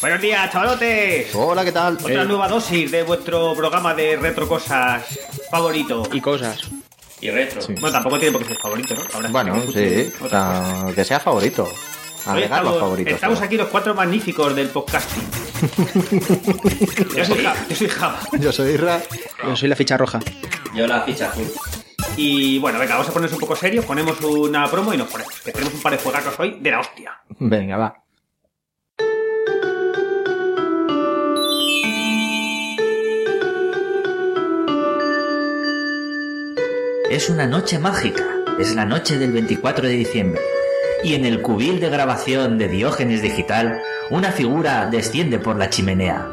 Buenos días, chavalotes. Hola, ¿qué tal? Otra Eh, nueva dosis de vuestro programa de retro cosas favorito. Y cosas. Y retro. Bueno, tampoco tiene por qué ser favorito, ¿no? Ahora Bueno, sí, o sea, que sea favorito. Alegar los estamos, favoritos. estamos aquí los cuatro magníficos del podcasting. Yo soy Java. Yo soy Java. Yo soy Isra. Yo soy la ficha roja. Yo la ficha azul. Y bueno, venga, vamos a ponernos un poco serios, ponemos una promo y nos ponemos. Que tenemos un par de juegacos hoy de la hostia. Venga, va. Es una noche mágica, es la noche del 24 de diciembre. Y en el cubil de grabación de Diógenes Digital, una figura desciende por la chimenea.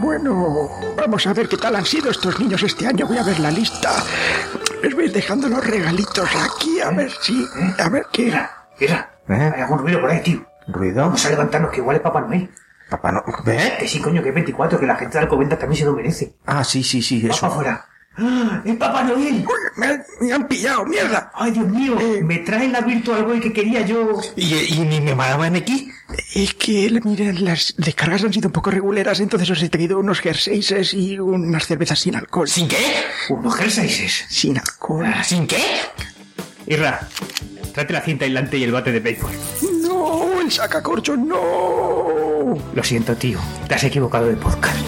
Bueno, vamos a ver qué tal han sido estos niños este año. Voy a ver la lista. Les voy dejando los regalitos aquí, a ver si... A ver qué... Mira, ¿Eh? hay algún ruido por ahí, tío. ¿Ruido? Vamos a levantarnos, que igual es Papá Noel. Papá no... ¿Ve? Que sí, coño, que es 24, que la gente de Alcobendas también se lo merece. Ah, sí, sí, sí, Vamos eso. afuera. ¡Ah! ¡Es Papá Noel! Me, han, me han pillado, mierda. ¡Ay, Dios mío! Eh. Me traen la Virtual Boy que quería yo. ¿Y, y ni me mandaban aquí? Es que, mira, las descargas han sido un poco reguleras, entonces os he traído unos jerseys y unas cervezas sin alcohol. ¿Sin qué? Unos jerseyses. Sin alcohol. ¿Sin qué? Irra, tráete la cinta aislante y el bate de béisbol. No, el sacacorchos, no. Lo siento, tío. Te has equivocado de podcast.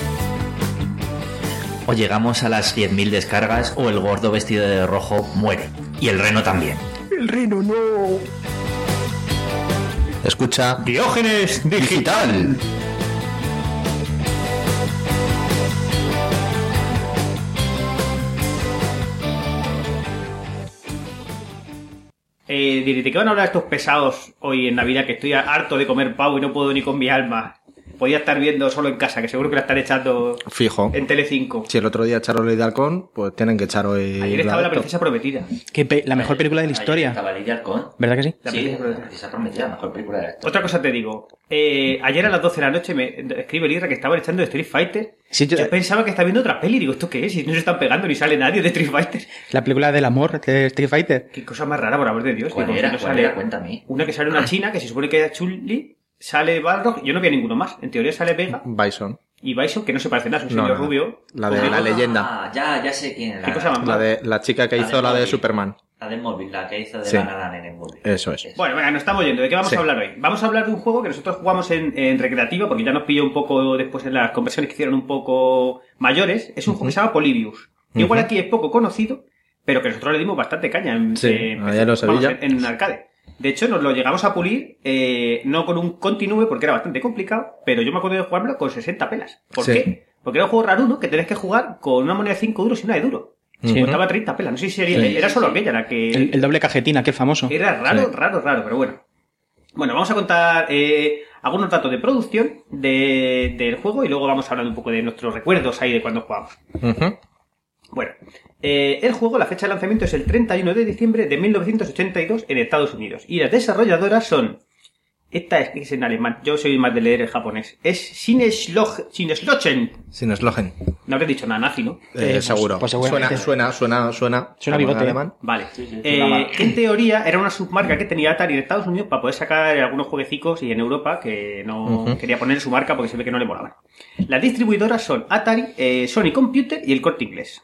O llegamos a las 10.000 descargas o el gordo vestido de rojo muere. Y el reno también. El reno, no. Escucha. Diógenes Digital. Eh, diré, ¿de qué van a hablar estos pesados hoy en Navidad? Que estoy harto de comer pavo y no puedo ni con mi alma. Podía estar viendo solo en casa, que seguro que la están echando Fijo. en Telecinco. Si el otro día echaron ley de halcón, pues tienen que echar hoy. Ayer estaba la esto. princesa prometida. Qué pe- la mejor película de la historia. Caballería Halcón. ¿Verdad que sí? La Sí, princesa la prometida. princesa prometida, la mejor película de la historia. Otra cosa te digo. Eh, ayer a las 12 de la noche me escribe el Irra que estaban echando de Street Fighter. Sí, yo- yo... pensaba que estaba viendo otra peli. Digo, ¿esto qué es? Y no se están pegando ni sale nadie de Street Fighter. La película del amor de Street Fighter. Qué cosa más rara, por amor de Dios. ¿Cuál Digo, era? no ¿Cuál sale- era? Cuéntame. Una que sale una china, que se supone que es Chun-Li, sale Balrog, yo no vi a ninguno más. En teoría sale Vega Bison. y Bison, que no se parece nada, es un No, señor no, rubio. La de la leyenda. Ah, ya, ya sé quién es. ¿Qué cosa más La de la chica que La hizo de la de. Superman. La de móvil, la que hizo de Sí. la nana en el móvil. Eso es. Bueno, venga, nos estamos yendo. ¿De qué vamos Sí. a hablar hoy? Vamos a hablar de un juego que nosotros jugamos en, en recreativa, porque ya nos pilló un poco después en las conversiones que hicieron un poco mayores. Es un juego que se llama Polybius. que Igual aquí es poco conocido, pero que nosotros le dimos bastante caña en, Sí, en- allá en los vamos, Sevilla. en, en arcade. De hecho, nos lo llegamos a pulir, eh, no con un continue, porque era bastante complicado, pero yo me acuerdo de jugármelo con 60 pelas. ¿Por Sí. qué? Porque era un juego raro, ¿no? Que tenés que jugar con una moneda de 5 duros y una de duro. Sí. Costaba 30 pelas. No sé si sería, Sí. era solo aquella la que... El, el doble cajetina, que famoso. Era raro, raro, raro, pero bueno. Bueno, vamos a contar eh, algunos datos de producción de- del juego y luego vamos a hablar un poco de nuestros recuerdos ahí de cuando jugamos. Ujú. Bueno, eh, el juego, la fecha de lanzamiento es el 31 de diciembre de 1982 en Estados Unidos. Y las desarrolladoras son... Esta es, es en alemán, yo soy más de leer el japonés. Es Sineshloch- Sineshlochen. Sin eslogen. No habré dicho nada nazi, ¿no? Eh, Eh, pues- seguro. pues suena, suena, suena, suena. Suena bigote. alemán. Vale. sí, Eh, en teoría era una submarca que tenía Atari en Estados Unidos para poder sacar algunos jueguecicos y en Europa que no quería poner su marca porque se ve que no le molaban. Las distribuidoras son Atari, eh, Sony Computer y el Corte Inglés.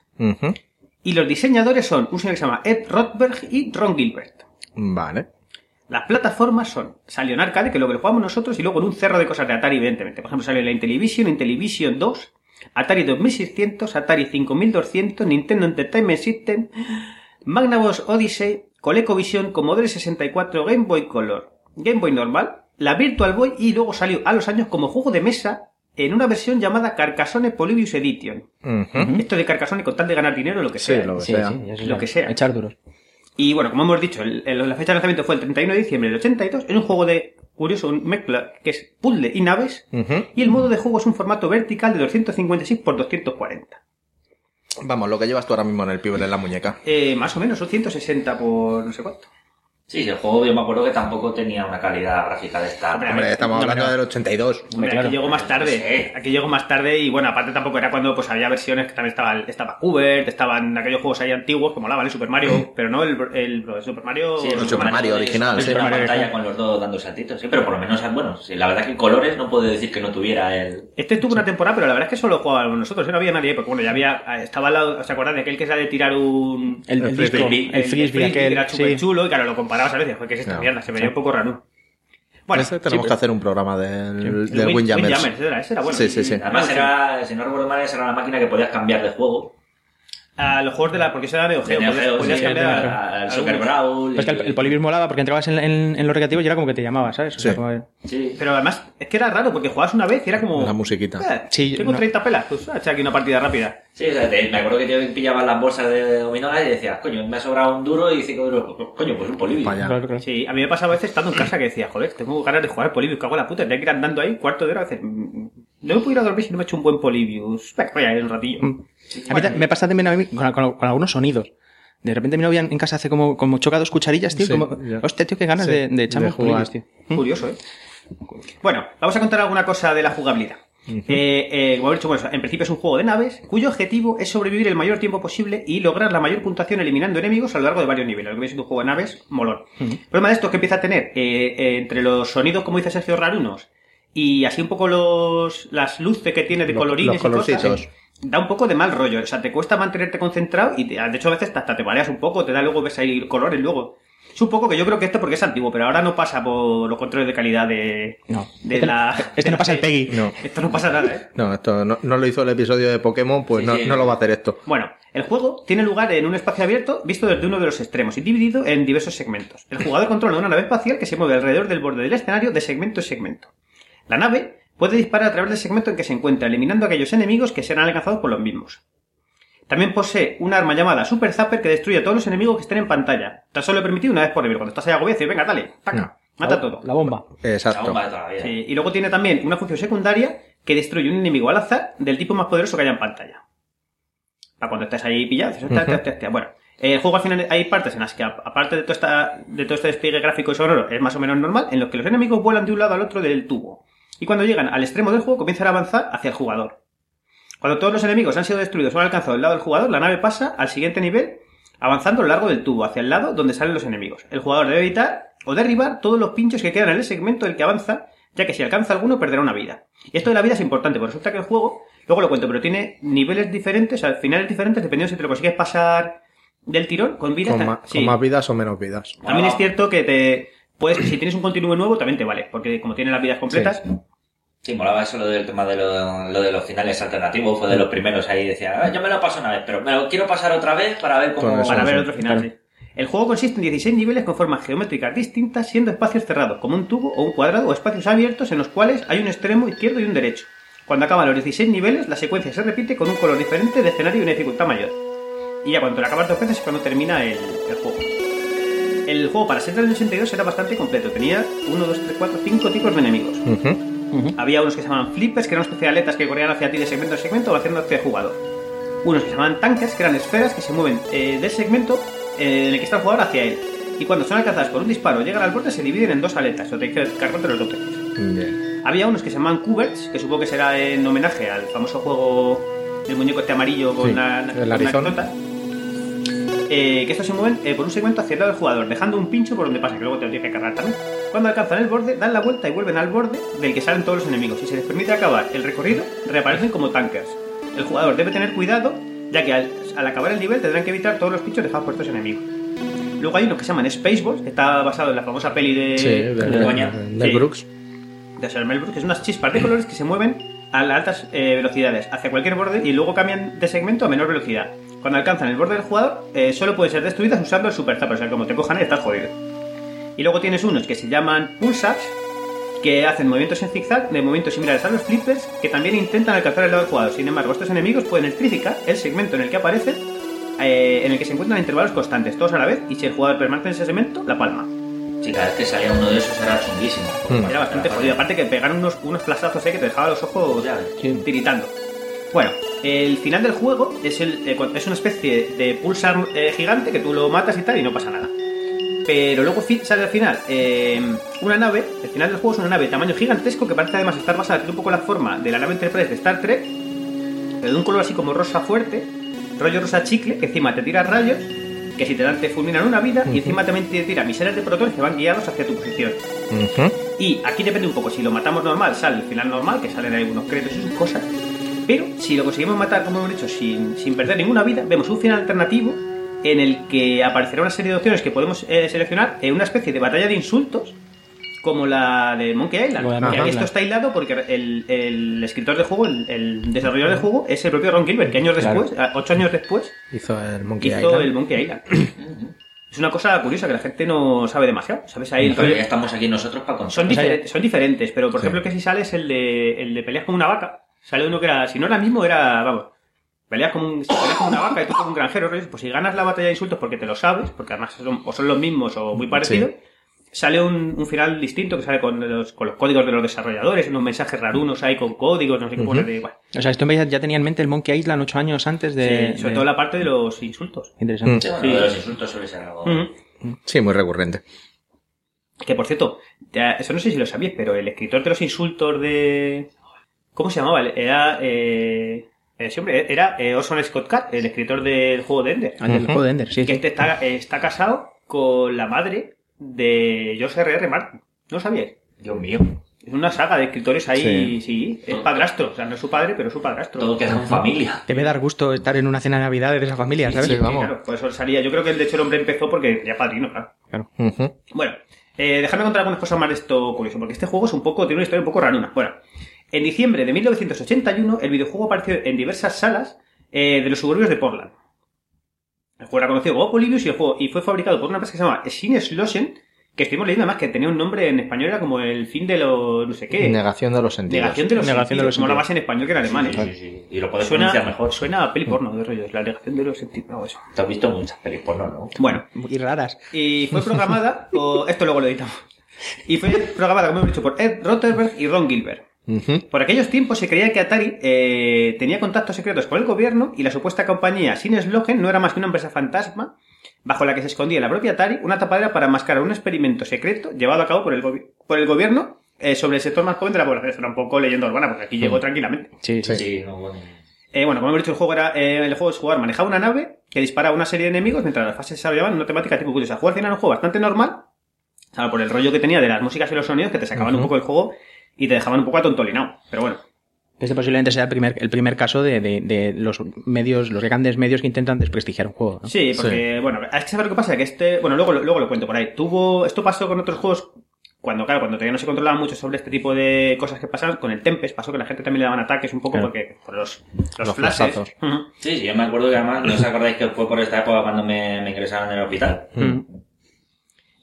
Y los diseñadores son un señor que se llama Ed Rothberg y Ron Gilbert. Vale. Las plataformas son, salió en arcade, que es lo que lo jugamos nosotros, y luego en un cerro de cosas de Atari, evidentemente. Por ejemplo, salió en la Intellivision, Intellivision 2, Atari 2600, Atari 5200, Nintendo Entertainment System, Magnavox Odyssey, ColecoVision, Commodore 64, Game Boy Color, Game Boy normal, la Virtual Boy y luego salió a los años como juego de mesa en una versión llamada Carcassonne Polybius Edition. Esto de Carcassonne con tal de ganar dinero, lo que Sí, sea. lo que Sí, sea. sí, Lo que sea. Echar duros. Y bueno, como hemos dicho, el- el- la fecha de lanzamiento fue el 31 de diciembre del 82. Es un juego de, curioso, un mezcla que es puzzle y naves. Y el modo de juego es un formato vertical de 256 por 240. Vamos, lo que llevas tú ahora mismo en el pibe en la muñeca. Eh, más o menos, son 160 por no sé cuánto. Sí, el juego yo me acuerdo que tampoco tenía una calidad gráfica de esta. Hombre, Hombre, estamos No, hablando no. del 82. Hombre, claro. aquí llegó más tarde. Sí. Aquí llegó más tarde y bueno, aparte tampoco era cuando pues había versiones que también estaba, estaba Hubert, estaban aquellos juegos ahí antiguos que molaban, el Super Mario, pero no el, el, el Super Mario. Sí, el Super Mario original, Es sí. una Mario pantalla original. con los dos dando saltitos, sí, pero por lo menos, bueno, sí, la verdad que en colores no puedo decir que no tuviera el. Este tuvo una temporada, pero la verdad es que solo jugábamos nosotros, ¿eh? no había nadie, porque bueno, ya había, estaba al lado, ¿os acordáis de aquel que era de tirar un... El, el El disco, frisbee. el frisbee, que aquel. era súper Sí. chulo y claro, lo comparabas a veces, joder, ¿qué es esta No, mierda? Se veía sí. un poco raro. Bueno, Ese tenemos sí, que hacer un programa del, el del Wind- Windjammers. Windjammers, ese era, ese era bueno. Sí, sí, sí. Además, era, si no recuerdo mal, esa era la máquina que podías cambiar de juego. A los juegos de la, porque eso era de De Geo, Neo Geo, podías sí, cambiar al- a- al a Super algunos. Brawl. Pero es que el, el molaba porque entrabas en, en, en los recreativos y era como que te llamaba, ¿sabes? O sea, Sí. como- Sí. Pero además, es que era raro, porque jugabas una vez y era como... La musiquita. "Eh, Sí, tengo no. 30 pelas, pues echa aquí una partida rápida. Sí, o sea, te- me acuerdo que yo pillaba las bolsas de dominólas y decías, coño, me ha sobrado un duro y cinco duros. Coño, pues un. Vaya. Claro, claro. Sí, a mí me pasaba a veces estando en casa que decía, joder, tengo ganas de jugar Polybius, cago en la puta, tenía que ir andando ahí cuarto de hora a veces. Mm, No me puedo ir a dormir si no me he hecho un buen Polybius. Venga, voy a ir un ratillo. Mm. A mí me pasa también a mí con, con- con algunos sonidos. De repente mi novia en casa hace como, como choca dos cucharillas, tío. Sí, como, ya. hostia, tío, qué ganas Sí, de, de echarme un tío. Curioso, ¿eh? Bueno, vamos a contar alguna cosa de la jugabilidad. Eh, eh, como he dicho, bueno, en principio es un juego de naves cuyo objetivo es sobrevivir el mayor tiempo posible y lograr la mayor puntuación eliminando enemigos a lo largo de varios niveles. Lo que viene siendo un juego de naves, molón. El problema de esto es que empieza a tener eh, eh, entre los sonidos, como dice Sergio, rarunos y así un poco los las luces que tiene de Los- colorines los y cosas, eh, da un poco de mal rollo. O sea, te cuesta mantenerte concentrado y te- de hecho a veces hasta te mareas un poco, te da luego, ves ahí colores luego. Es un poco que yo creo que esto porque es antiguo, pero ahora no pasa por los controles de calidad de, No. de este, la... este no pasa el Peggy. No. Esto no pasa nada, ¿eh? No, esto no, no lo hizo el episodio de Pokémon, pues Sí, no, sí. no lo va a hacer esto. Bueno, el juego tiene lugar en un espacio abierto visto desde uno de los extremos y dividido en diversos segmentos. El jugador controla una nave espacial que se mueve alrededor del borde del escenario de segmento en segmento. La nave puede disparar a través del segmento en que se encuentra, eliminando a aquellos enemigos que serán alcanzados por los mismos. También posee un arma llamada Super Zapper que destruye a todos los enemigos que estén en pantalla. Tan solo permitido una vez por nivel. Cuando estás ahí agobiado, dices, venga, dale, taca, No. mata La- todo. La bomba. La Exacto. bomba de toda la vida. Sí, y luego tiene también una función secundaria que destruye un enemigo al azar del tipo más poderoso que haya en pantalla. Para cuando estés ahí pillado, dices, hostia, hostia. Bueno, el juego al final hay partes en las que, aparte de, toda esta, de todo este despliegue gráfico y sonoro, es más o menos normal, en los que los enemigos vuelan de un lado al otro del tubo. Y cuando llegan al extremo del juego, comienzan a avanzar hacia el jugador. Cuando todos los enemigos han sido destruidos o han alcanzado el lado del jugador, la nave pasa al siguiente nivel, avanzando a lo largo del tubo, hacia el lado donde salen los enemigos. El jugador debe evitar o derribar todos los pinchos que quedan en el segmento del que avanza, ya que si alcanza alguno perderá una vida. Y esto de la vida es importante, porque resulta que el juego, luego lo cuento, pero tiene niveles diferentes, o sea, finales diferentes, dependiendo si te lo consigues pasar del tirón con vida. Con, hasta- ma- sí. con más vidas o menos vidas. También es cierto que te puedes, si tienes un continuo nuevo, también te vale, porque como tiene las vidas completas, Sí, molaba eso lo del tema de lo, lo de los finales alternativos, fue de los primeros ahí, decía, ah, yo me lo paso una vez, pero me lo quiero pasar otra vez para ver cómo... Eso, para sí, ver sí, otro final. sí. El juego consiste en 16 niveles con formas geométricas distintas, siendo espacios cerrados, como un tubo o un cuadrado, o espacios abiertos en los cuales hay un extremo izquierdo y un derecho. Cuando acaban los 16 niveles, la secuencia se repite con un color diferente de escenario y una dificultad mayor. Y ya cuando lo acabas dos veces es cuando termina el, el juego. El juego para ser del 82 era bastante completo. Tenía 1, 2, 3, 4, 5 tipos de enemigos. Ujú. Había unos que se llamaban flippers, que eran una especie de aletas que corrían hacia ti de segmento a segmento o haciendo hacia el jugador. Unos que se llamaban tankers, que eran esferas que se mueven eh, del segmento eh, en el que está el jugador hacia él. Y cuando son alcanzadas por un disparo llegan al borde, se dividen en dos aletas, o te que cargar entre los dos. Bien. Había unos que se llamaban cuberts, que supongo que será en homenaje al famoso juego del muñeco este amarillo con Sí, una Arizona. anecdota. Eh, que estos se mueven eh, por un segmento hacia el lado del jugador, dejando un pincho por donde pasa, que luego te lo tienes que cargar también. Cuando alcanzan el borde, dan la vuelta y vuelven al borde del que salen todos los enemigos. Si se les permite acabar el recorrido, reaparecen como tankers. El jugador debe tener cuidado, ya que al, al acabar el nivel tendrán que evitar todos los pinchos dejados por estos enemigos. Luego hay uno que se llaman Spaceballs, que está basado en la famosa peli de, Sí, de, Sí Brooks. de Sir Mel Brooks, que son unas chispas de colores que se mueven a altas eh, velocidades hacia cualquier borde y luego cambian de segmento a menor velocidad. Cuando alcanzan el borde del jugador, eh, solo pueden ser destruidas usando el super zapper, o sea, como te cojan ahí estás jodido. Y luego tienes unos que se llaman pulsars, que hacen movimientos en zigzag, de movimientos similares a los flippers, que también intentan alcanzar el lado del jugador. Sin embargo, estos enemigos pueden electrificar el segmento en el que aparecen, eh, en el que se encuentran a intervalos constantes, todos a la vez, y si el jugador permanece en ese segmento, la palma. Sí, cada vez que salía uno de esos era chunguísimo. Mm. Era bastante jodido. Aparte que pegaron unos, unos flashazos eh, que te dejaban los ojos tiritando. Bueno, el final del juego es, el, eh, es una especie de pulsar eh, gigante que tú lo matas y tal y no pasa nada. Pero luego sale al final eh, una nave, el final del juego es una nave de tamaño gigantesco que parece además estar basada tiene un poco la forma de la nave Enterprise de Star Trek, pero de un color así como rosa fuerte, rollo rosa chicle, que encima te tira rayos, que si te dan te fulminan una vida, y encima también te tira misiones de protones que van guiados hacia tu posición. Y aquí depende un poco, si lo matamos normal, sale el final normal, que salen ahí unos créditos y sus cosas. Pero si lo conseguimos matar, como hemos dicho, sin, sin perder ninguna vida, vemos un final alternativo en el que aparecerá una serie de opciones que podemos eh, seleccionar en una especie de batalla de insultos, como la de Monkey Island. De Que esto está hilado porque el, el escritor del juego, el, el desarrollador del juego, es el propio Ron Gilbert, que años Claro. después, a- ocho años después, Hizo el Monkey hizo Island. el Monkey Island. es una cosa curiosa que la gente no sabe demasiado. ¿Sabes? Ahí el ya estamos aquí nosotros para contar. son, diferentes, son diferentes, pero por Sí. ejemplo el que si sale es el de, el de peleas como una vaca. Sale uno que era, si no era mismo, era, vamos, peleas como, un, si peleas como una vaca y tú como un granjero, pues si ganas la batalla de insultos porque te lo sabes, porque además son, o son los mismos o muy parecidos, sale un, un final distinto que sale con los, con los códigos de los desarrolladores, unos mensajes rarunos ahí con códigos, no sé qué poner de igual. O sea, esto ya, ya tenía en mente el Monkey Island ocho años antes de... Sí, sobre de- todo la parte de los insultos. Interesante. Sí, bueno, los insultos suele ser algo. Sí, muy recurrente. Que por cierto, ya- eso no sé si lo sabíais, pero el escritor de los insultos de. ¿Cómo se llamaba? Era. Eh, ese hombre era eh, Orson Scott Card, el escritor del juego de Ender. Ah, del juego de Ender, sí. Que este está, eh, está casado con la madre de George R.R. Martin. ¿No lo sabíais? Dios mío. Es una saga de escritores ahí, Sí. sí, es padrastro. O sea, no es su padre, pero es su padrastro. Todo queda en familia. Debe dar gusto estar en una cena de Navidad de esa familia, ¿sabes? Sí, Sí, vamos. claro, por eso salía. Yo creo que de hecho el hombre empezó porque ya padrino, claro. Ujú. Bueno, eh, dejadme contar algunas cosas más de esto curioso, porque este juego es un poco, tiene una historia un poco ranuna. Bueno, en diciembre de 1981, el videojuego apareció en diversas salas eh, de los suburbios de Portland. El juego era conocido como Polybius y, el juego, y fue fabricado por una empresa que se llama Sinneslosen, que estuvimos leyendo además que tenía un nombre en español, era como el fin de los no sé qué. Negación de los sentidos. Negación de los Negación de los sentidos. Mola sentidos. más en español que en alemán. Sí, ¿eh? sí, sí. Y lo puedes Suena, pronunciar mejor. suena a peli porno de rollos, la negación de los sentidos. no, eso. Te has visto muchas pelis porno, ¿no? Bueno, Muy raras. y fue programada, o esto luego lo editamos, y fue programada, como hemos dicho, por Ed Rotherberg y Ron Gilbert. Por aquellos tiempos se creía que Atari eh, tenía contactos secretos con el gobierno y la supuesta compañía Sinneslogen no era más que una empresa fantasma bajo la que se escondía la propia Atari una tapadera para mascarar un experimento secreto llevado a cabo por el, gobi- por el gobierno eh, sobre el sector más joven de la población. Esto era un poco leyenda urbana porque aquí llegó tranquilamente. Sí, sí. Sí, no, bueno. Eh, bueno, como hemos dicho, el juego era eh, el juego es jugar, manejaba una nave que disparaba una serie de enemigos mientras las fases se desarrollaban en una temática tipo curiosa. Jugar era un juego bastante normal, salvo por el rollo que tenía de las músicas y los sonidos que te sacaban un poco del juego y te dejaban un poco atontolinaado. Pero bueno, Este posiblemente sea el primer, el primer caso de, de- de los medios, los grandes medios que intentan desprestigiar un juego. ¿no? sí, porque, bueno, es que saber lo que pasa, que este, bueno, luego, luego lo cuento por ahí. Tuvo, esto pasó con otros juegos cuando, claro, cuando todavía no se controlaba mucho sobre este tipo de cosas que pasaban, con el Tempest pasó que la gente también le daban ataques un poco Claro. porque, por los, los, Los flashes. flashazos. Ujú. Sí, sí, yo me acuerdo que además, ¿no os acordáis que fue por esta época cuando me, me ingresaron en el hospital? Mm.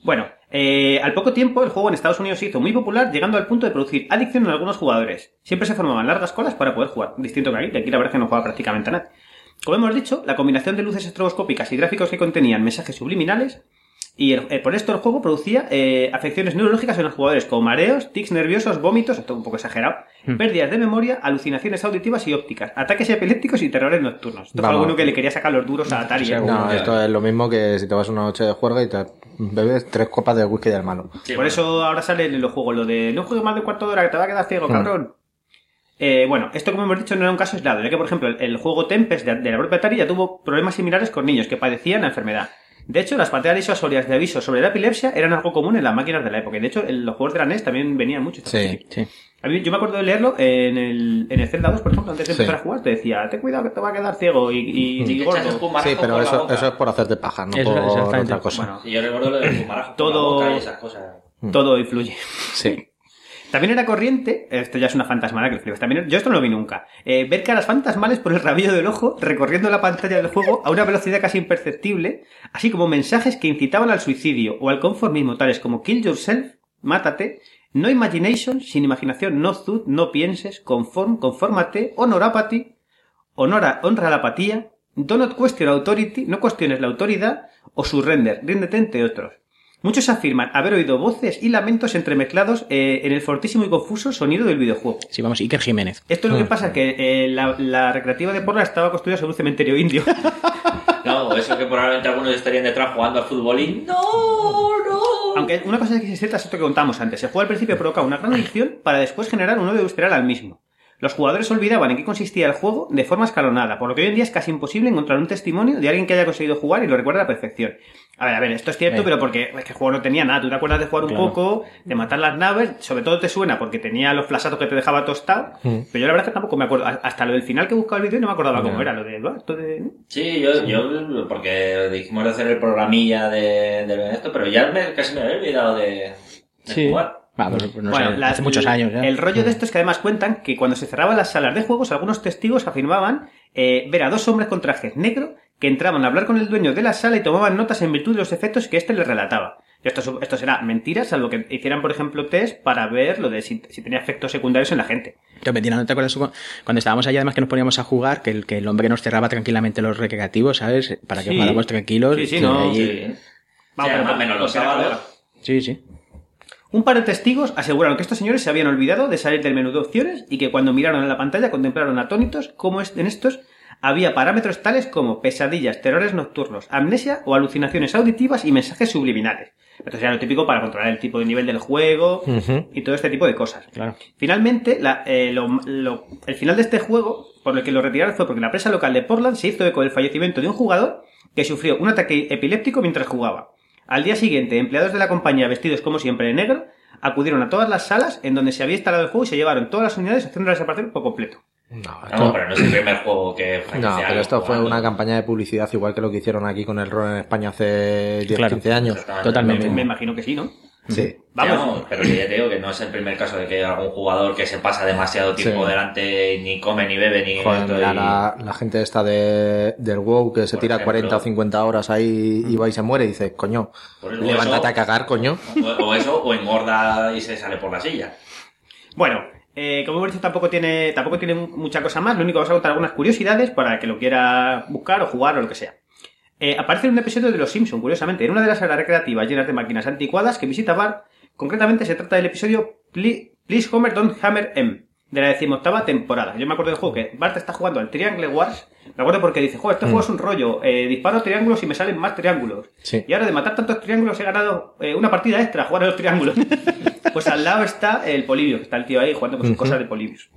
Bueno, eh, al poco tiempo el juego en Estados Unidos se hizo muy popular, llegando al punto de producir adicción en algunos jugadores. Siempre se formaban largas colas para poder jugar, distinto que aquí, que aquí la verdad es que no juega prácticamente nada. Como hemos dicho, la combinación de luces estroboscópicas y gráficos que contenían mensajes subliminales, y el- eh, por esto el juego producía eh, afecciones neurológicas en los jugadores, como mareos, tics nerviosos, vómitos, esto un poco exagerado, pérdidas de memoria, alucinaciones auditivas y ópticas, ataques epilépticos y terrores nocturnos. Esto fue alguno que le quería sacar los duros a Atari. ¿eh? No, esto es lo mismo que si te vas una noche de juerga y te bebes tres copas de whisky del malo. Sí, Por bueno. eso ahora sale en los juegos lo de no juegues más de un cuarto de hora que te va a quedar ciego, Hmm. cabrón. Eh, bueno, esto como hemos dicho no era un caso aislado, ya que por ejemplo el, el juego Tempest de, de la propia Atari ya tuvo problemas similares con niños que padecían la enfermedad. De hecho, las pantallas disuasorias de aviso sobre la epilepsia eran algo común en las máquinas de la época. Y de hecho, en los juegos de la NES también venían mucho. Sí. Sí. A mí- yo me acuerdo de leerlo en el, en el Zelda 2, por ejemplo, antes de Sí. empezar a jugar, te decía, ten cuidado que te va a quedar ciego y, y, y gordo. el espumarajo Sí, pero eso, eso es por hacerte paja, no Eso, por exactamente. otra cosa. Bueno, Sí, yo recuerdo lo del espumarajo Todo- por la boca y esas cosas. todo influye. Sí. También era corriente, esto ya es una fantasmada que flipas, también, yo esto no lo vi nunca, eh, ver caras fantasmales por el rabillo del ojo recorriendo la pantalla del juego a una velocidad casi imperceptible, así como mensajes que incitaban al suicidio o al conformismo tales como kill yourself, mátate, no imagination, sin imaginación, no thought, no pienses, conform, confórmate, honor apathy, honora, honra la apatía, do not question authority, no cuestiones la autoridad, o surrender, ríndete entre otros. Muchos afirman haber oído voces y lamentos entremezclados eh, en el fortísimo y confuso sonido del videojuego. Sí, vamos, Iker Jiménez. Esto es lo que pasa, que eh, la, la recreativa de Portland estaba construida sobre un cementerio indio. No, eso que probablemente algunos estarían detrás jugando al fútbol y no, no. Aunque una cosa que es cierta es esto que contamos antes. El juego al principio provoca una gran adicción para después generar un odio visceral al mismo. Los jugadores olvidaban en qué consistía el juego de forma escalonada, por lo que hoy en día es casi imposible encontrar un testimonio de alguien que haya conseguido jugar y lo recuerda a la perfección. A ver, a ver, esto es cierto, pero porque es que el juego no tenía nada. Tú te acuerdas de jugar un Claro. poco, de matar las naves, sobre todo te suena porque tenía los flasazos que te dejaba tostado, pero yo la verdad es que tampoco me acuerdo. Hasta lo del final que buscaba el vídeo no me acordaba cómo era, lo de... "Ah, esto de... Sí, yo, yo, porque dijimos de hacer el programilla de, de esto, pero ya me- casi me había olvidado de, de Sí. jugar. Ah, pues, pues no Bueno, sé, la- hace muchos el- años ya. El rollo de esto es que además cuentan que cuando se cerraban las salas de juegos, algunos testigos afirmaban eh, ver a dos hombres con trajes negros que entraban a hablar con el dueño de la sala y tomaban notas en virtud de los efectos que éste les relataba. Y esto, su- esto será mentira, salvo que hicieran, por ejemplo, test para ver lo de si, si tenía efectos secundarios en la gente. Yo, Betina, ¿no te acuerdas cu- cuando estábamos allá, además que nos poníamos a jugar, que el, que el hombre nos cerraba tranquilamente los recreativos, ¿sabes? Para que Sí. jugáramos tranquilos. Sí, sí, no, ahí- Sí. Vamos, Sí, pero- más o menos los sábados. sí, sí. Un par de testigos aseguraron que estos señores se habían olvidado de salir del menú de opciones y que cuando miraron en la pantalla contemplaron atónitos cómo es- en estos había parámetros tales como pesadillas, terrores nocturnos, amnesia o alucinaciones auditivas y mensajes subliminales. Esto sería lo típico para controlar el tipo de nivel del juego y todo este tipo de cosas. Claro. Finalmente, la- eh, lo- lo- el final de este juego, por el que lo retiraron, fue porque la prensa local de Portland se hizo eco del fallecimiento de un jugador que sufrió un ataque epiléptico mientras jugaba. Al día siguiente, empleados de la compañía vestidos como siempre de negro acudieron a todas las salas en donde se había instalado el juego y se llevaron todas las unidades haciendo desaparecer por completo. No, No, esto, pero no es el primer juego que no, pero esto fue una campaña de publicidad igual que lo que hicieron aquí con el rol en España hace 10, Claro. 15 años. Totalmente. Me, me imagino que sí, ¿no? Sí. Vamos. Pero que ya te digo que no es el primer caso de que algún jugador que se pasa demasiado tiempo Sí. delante ni come ni bebe ni Joder, mira, y- la, la gente esta de, del WoW que se Por tira ejemplo. 40 o 50 horas ahí y va y se muere y dices, coño, levántate a cagar, coño. o, o eso, o engorda y se sale por la silla. Bueno, eh, como hemos dicho, tampoco tiene, tampoco tiene mucha cosa más. Lo único que vamos a contar algunas curiosidades para que lo quiera buscar o jugar o lo que sea. Eh, aparece en un episodio de Los Simpson, curiosamente, en una de las áreas recreativas llenas de máquinas anticuadas que visita Bart. Concretamente se trata del episodio Ple- Please Homer Don't Hammer M, de la decimoctava temporada. Yo me acuerdo del juego que Bart está jugando al Triangle Wars. Me acuerdo porque dice, joder, este juego es un rollo. eh, disparo triángulos y me salen más triángulos. Sí. Y ahora de matar tantos triángulos he ganado eh, una partida extra, jugar a los triángulos. pues al lado está el Polibius, que está el tío ahí jugando con sus Ujú. cosas de Polibius.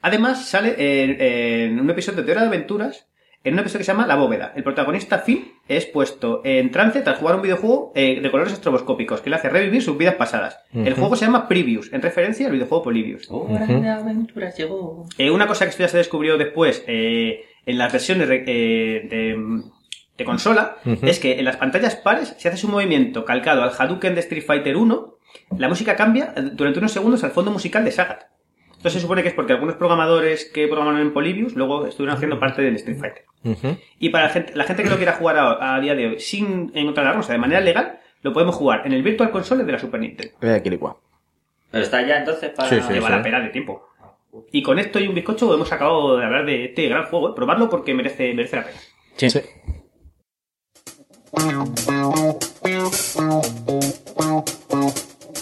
Además, sale en, en un episodio de Hora de Aventuras, en un episodio que se llama La Bóveda. El protagonista Finn es puesto en trance tras jugar un videojuego eh, de colores estroboscópicos que le hace revivir sus vidas pasadas. El juego se llama Previous, en referencia al videojuego Polybius. Hora de aventuras llegó. Eh, una cosa que esto ya se descubrió después eh, en las versiones eh, de, de consola es que en las pantallas pares, si haces un movimiento calcado al Hadouken de Street Fighter 1, la música cambia durante unos segundos al fondo musical de Sagat. Esto se supone que es porque algunos programadores que programaron en Polybius luego estuvieron haciendo parte del Street Fighter. Y para la gente, la gente que lo quiera jugar a, a día de hoy sin encontrar la rosa de manera legal, lo podemos jugar en el Virtual Console de la Super Nintendo. Eh. Pero está ya entonces para... Sí, sí, Lleva la pena de tiempo. Y con esto y un bizcocho hemos acabado de hablar de este gran juego. ¿eh? Probarlo porque merece, merece la pena. Sí. Sí.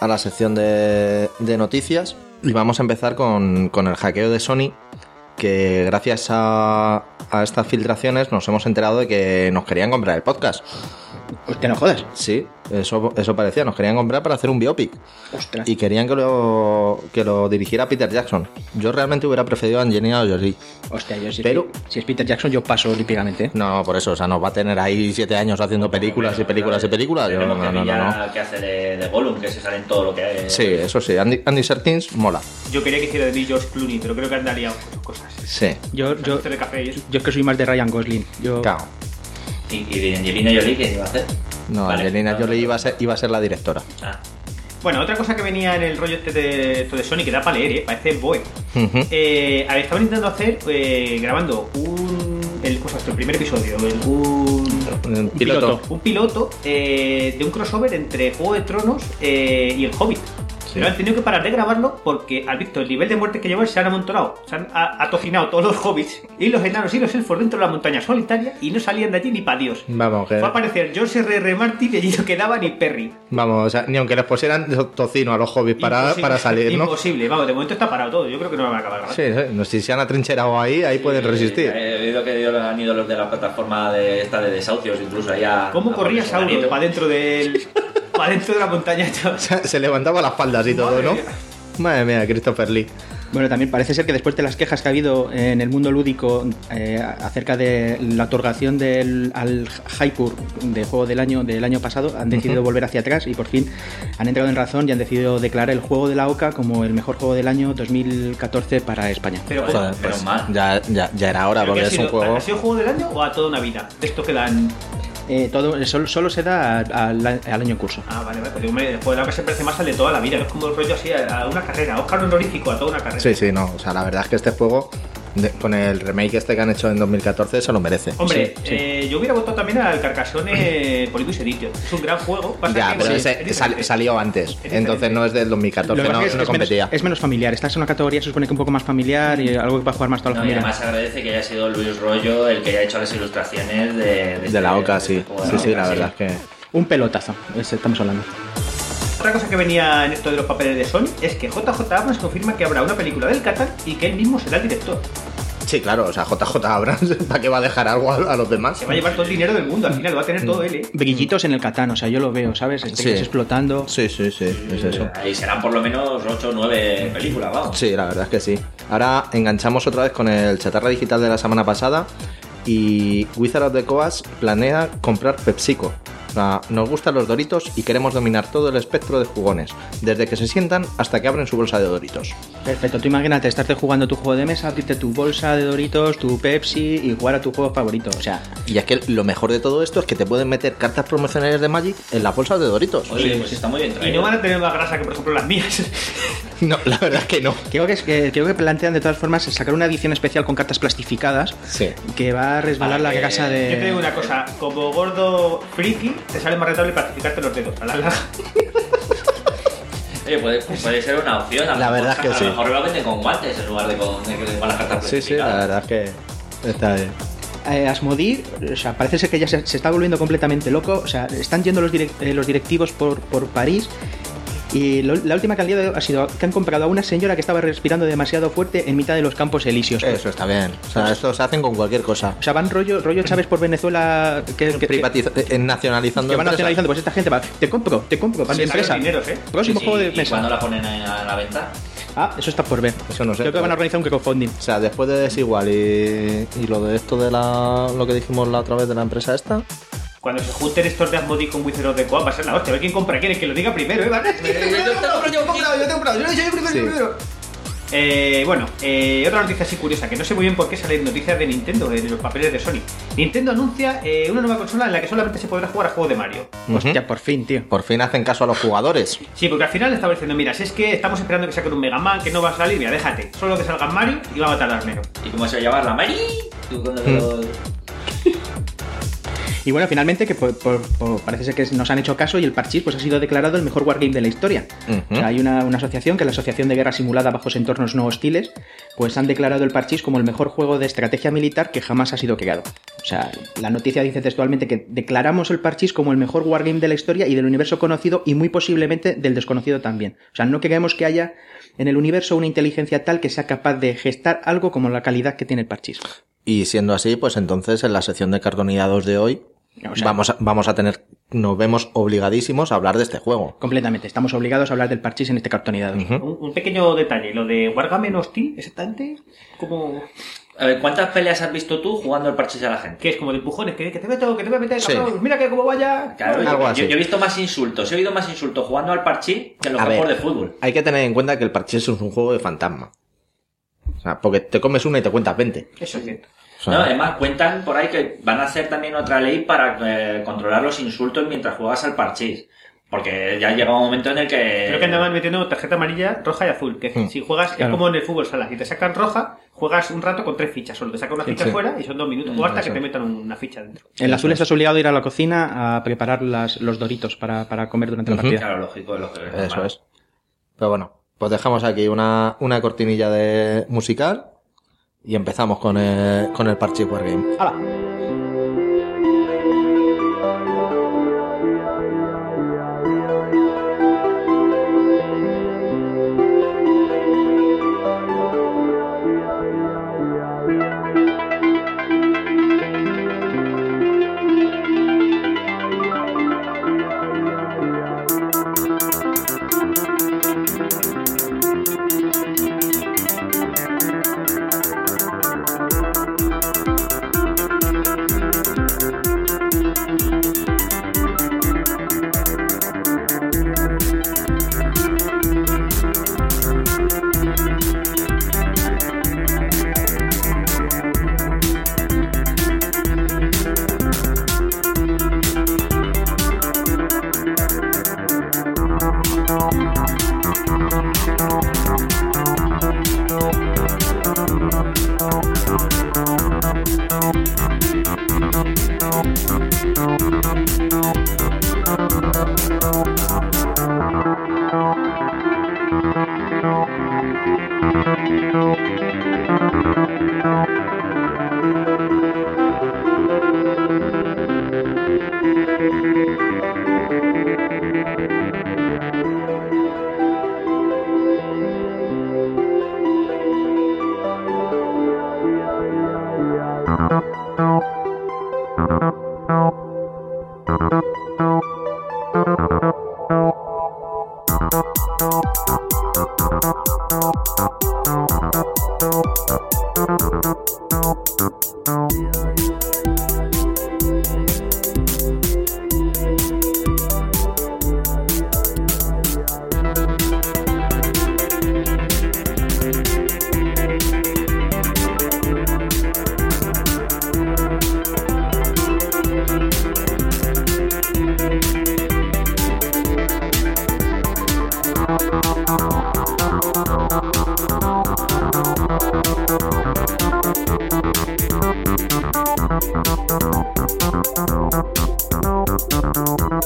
a la sección de, de noticias y vamos a empezar con, con el hackeo de Sony, que gracias a, a estas filtraciones nos hemos enterado de que nos querían comprar el podcast. Hostia, no jodas. Sí, Eso, eso parecía, nos querían comprar para hacer un biopic. Ostras. Y querían que lo, que lo dirigiera Peter Jackson. Yo realmente hubiera preferido a Angelina Jolie. Hostia, yo si, Pero- es, si es Peter Jackson, yo paso olímpicamente. ¿eh? No, por eso, o sea, nos va a tener ahí siete años haciendo películas y películas y películas. Yo, no, no, no, no. que hace de, de Gollum, que se sale en todo lo que hay. Sí, eso sí, Andy, Andy Serkins mola. Yo quería que hiciera de mí George Clooney, pero creo que andaría con cosas. Sí, Yo, yo, yo es que soy más de Ryan Gosling. Yo, claro. ¿Y, y de Angelina Jolie qué iba a hacer? No, Vale. Angelina Jolie iba a, ser, iba a ser la directora. Ah, Bueno, otra cosa que venía en el rollo este de, de Sony, que da para leer, ¿eh? parece Boe. Ujú. Eh, a ver, estaban intentando hacer, eh, grabando un. El, pues hasta el primer episodio, el- un, Un piloto. un piloto eh, de un crossover entre Juego de Tronos eh, y El Hobbit. Pero han tenido que parar de grabarlo porque, al visto el nivel de muerte que llevan, se han amontonado, se han atocinado todos los hobbits y los enanos y los elfos dentro de la montaña solitaria y no salían de allí ni para Dios. Vamos, que, Fue a aparecer George R.R. Martin y allí no quedaba ni Perry. vamos, o sea, ni aunque les pusieran tocino a los hobbies para, para salir, ¿no? Imposible, vamos, de momento está parado todo. Yo creo que no lo van a acabar. Sí, sí, no, si se han atrincherado ahí, ahí pueden resistir. He oído que han ido los de la plataforma de esta de desahucios, incluso allá. ¿Cómo corría Sauron para dentro del. para dentro de la montaña? Se se levantaba las faldas y todo, Madre ¿no? mía. Madre mía, Christopher Lee. Bueno, también parece ser que después de las quejas que ha habido en el mundo lúdico eh, acerca de la otorgación del al Hypur de juego del año del año pasado, han decidido volver hacia atrás y por fin han entrado en razón y han decidido declarar el juego de la OCA como el mejor juego del año 2014 para España. Pero, Joder, pero pues mal. ya, ya, ya era hora, ¿pero porque es un juego. ¿Ha sido juego del año o a toda una vida? De esto que dan. Eh, todo solo, solo se da al al año en curso. Ah, vale, vale. Pues digo, juego del año se parece más al de toda la vida. Es como el rollo así a a una carrera. Oscar honorífico a toda una carrera. Sí, sí, no. O sea, la verdad es que este juego, de- con el remake este que han hecho en 2014, se lo merece. Hombre, Sí, sí. eh, yo hubiera votado también al Carcassonne Polybius Edition. Es un gran juego. Ya, que, pero ese es sal- salió antes. diferente. Entonces no es del 2014, Lo que no, es no es, menos, competía. es menos familiar. Esta es una categoría, se supone que un poco más familiar y algo que va a jugar más toda la No, y familia. además agradece que haya sido Luis Rollo el que haya hecho las ilustraciones de, de, De la este- OCA, de sí. este juego Sí, sí, OCA, la verdad es que. Un pelotazo, ese estamos hablando. Otra cosa que venía en esto de los papeles de Sony es que JJ Abrams confirma que habrá una película del Catán y que él mismo será el director. Sí, claro, o sea, JJ Abrams, ¿para qué va a dejar algo a, a los demás? Se va a llevar todo el dinero del mundo, al final lo va a tener todo él, ¿eh? Brillitos en el Catán, o sea, yo lo veo, ¿sabes? Estrellas Sí. explotando. Sí, sí, sí, es eso. Ahí serán por lo menos 8 o 9 películas, vamos. Sí, la verdad es que sí. Ahora enganchamos otra vez con el chatarra digital de la semana pasada y Wizard of the Coast planea comprar PepsiCo. O sea, nos gustan los Doritos y queremos dominar todo el espectro de jugones, desde que se sientan hasta que abren su bolsa de Doritos. Perfecto, tú imagínate estarte jugando tu juego de mesa, abrirte tu bolsa de Doritos, tu Pepsi y jugar a tu juego favorito. O sea, Y es que lo mejor de todo esto es que te pueden meter cartas promocionales de Magic en las bolsas de Doritos. Oye, pues está muy bien Y no van a tener más grasa que, por ejemplo, las mías. No, la verdad es que no. creo que, es que, creo que plantean de todas formas sacar una edición especial con cartas plastificadas Sí. que va a resbalar la casa de... Yo te digo una cosa, como gordo friki, te sale más rentable plastificarte los dedos. A la larga. Oye, puede, puede ser una opción. A lo La mejor- verdad es que a sí. lo mejor lo venden con guantes en lugar de con, de con las cartas Sí, sí, la verdad es que está bien. Eh, Asmodee, o sea, parece ser que ya se, se está volviendo completamente loco. O sea, están yendo los, direct- eh, los directivos por, por París. Y lo- la última que han liado ha sido que han comprado a una señora que estaba respirando demasiado fuerte en mitad de los campos elíseos. Eso está bien. O sea, esto se hacen con cualquier cosa. O sea, van rollo, rollo Chávez por Venezuela que, que, que- Privatiza- eh, nacionalizando que van nacionalizando. Pues esta gente va, te compro, te compro, para mi Se sacan empresa. dineros, ¿eh? Próximo Sí, juego sí, de ¿Y mesa. cuándo la ponen a, la venta? Ah, eso está por ver. Eso no sé, Creo que van a organizar un crowdfunding. O sea, después de Desigual y, y lo de esto de la, lo que dijimos la otra vez de la empresa esta, Cuando se junten estos de Asmodee con Wizard of the Coast va a ser la hostia. A ver quién compra quién, el que lo diga primero, ¿eh? ¿Vale? Yo comprado, he comprado, he primero, yo primero. Eh, bueno, eh, otra noticia así curiosa, que no sé muy bien por qué salen noticias de Nintendo, de los papeles de Sony. Nintendo anuncia eh, una nueva consola en la que solamente se podrá jugar a juegos de Mario. Hostia, por fin, tío. por fin hacen caso a los jugadores. Sí, porque al final estaba diciendo, mira, si es que estamos esperando que saquen un Mega Man que no va a salir, mira, déjate, solo que salga Mario y va a tardar menos. ¿Y cómo se va a llamar la Mari? ¿Tú cuando lo- Y bueno, finalmente, que por- por- por- parece ser que nos han hecho caso y el Parchís pues, ha sido declarado el mejor wargame de la historia. O sea, hay una, una asociación, que es la Asociación de Guerra Simulada Bajos Entornos No Hostiles, pues han declarado el Parchís como el mejor juego de estrategia militar que jamás ha sido creado. O sea, la noticia dice textualmente que declaramos el Parchís como el mejor wargame de la historia y del universo conocido y muy posiblemente del desconocido también. O sea, no creemos que haya en el universo una inteligencia tal que sea capaz de gestar algo como la calidad que tiene el Parchís. Y siendo así, pues entonces en la sección de cartonidados de hoy O sea- vamos, a, vamos a tener nos vemos obligadísimos a hablar de este juego. Completamente. Estamos obligados a hablar del parchís en este cartonidad. Ujú. Un, un pequeño detalle, lo de Wargaming Hostil, exactamente, como... A ver, ¿cuántas peleas has visto tú jugando el parchís a la gente? Que es como de empujones, que, que te meto, que te voy a meter, Sí. cabrón, mira que como vaya... Claro, Algo yo, así. yo- yo he visto más insultos, he oído más insultos jugando al parchís que en los A campos ver. de fútbol. Hay que tener en cuenta que el parchís es un juego de fantasma. O sea, porque te comes una y te cuentas 20. Eso es cierto. O sea, No, además cuentan por ahí que van a hacer también otra ley para eh, controlar los insultos mientras juegas al parchís. Porque ya llega un momento en el que... Creo que andaban metiendo tarjeta amarilla, roja y azul. Que Hmm. si juegas, Claro. es como en el fútbol sala. Si te sacan roja, juegas un rato con tres fichas. Solo te sacan una Sí, ficha sí. fuera y son dos minutos. O hasta que te metan una ficha dentro. El azul estás obligado a ir a la cocina a preparar las- los doritos para, para comer durante la Ujú. partida. Claro, lógico, lógico. Eso es. Pero bueno, pues dejamos aquí una, una cortinilla de musical y empezamos con el, con el parchís Wargame. ¡Hala! Bueno,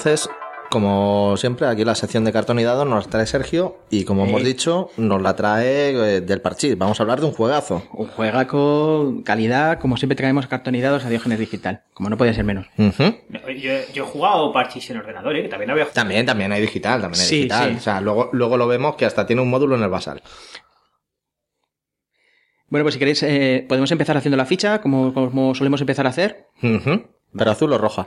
entonces, como siempre, aquí la sección de cartón y nos la trae Sergio y como hemos dicho, nos la trae eh, del parchís. Vamos a hablar de un juegazo. Un juegaco, calidad, como siempre traemos cartonizados a Diógenes Digital, como no podía ser menos. Yo, yo he jugado parchís en ordenador, ¿eh? que también había jugado. También, también hay digital, también hay Sí, digital. sí. O sea, luego, luego lo vemos que hasta tiene un módulo en el basal. Bueno, pues si queréis, eh, podemos empezar haciendo la ficha, como, como solemos empezar a hacer. Ujú. Pero azul o roja.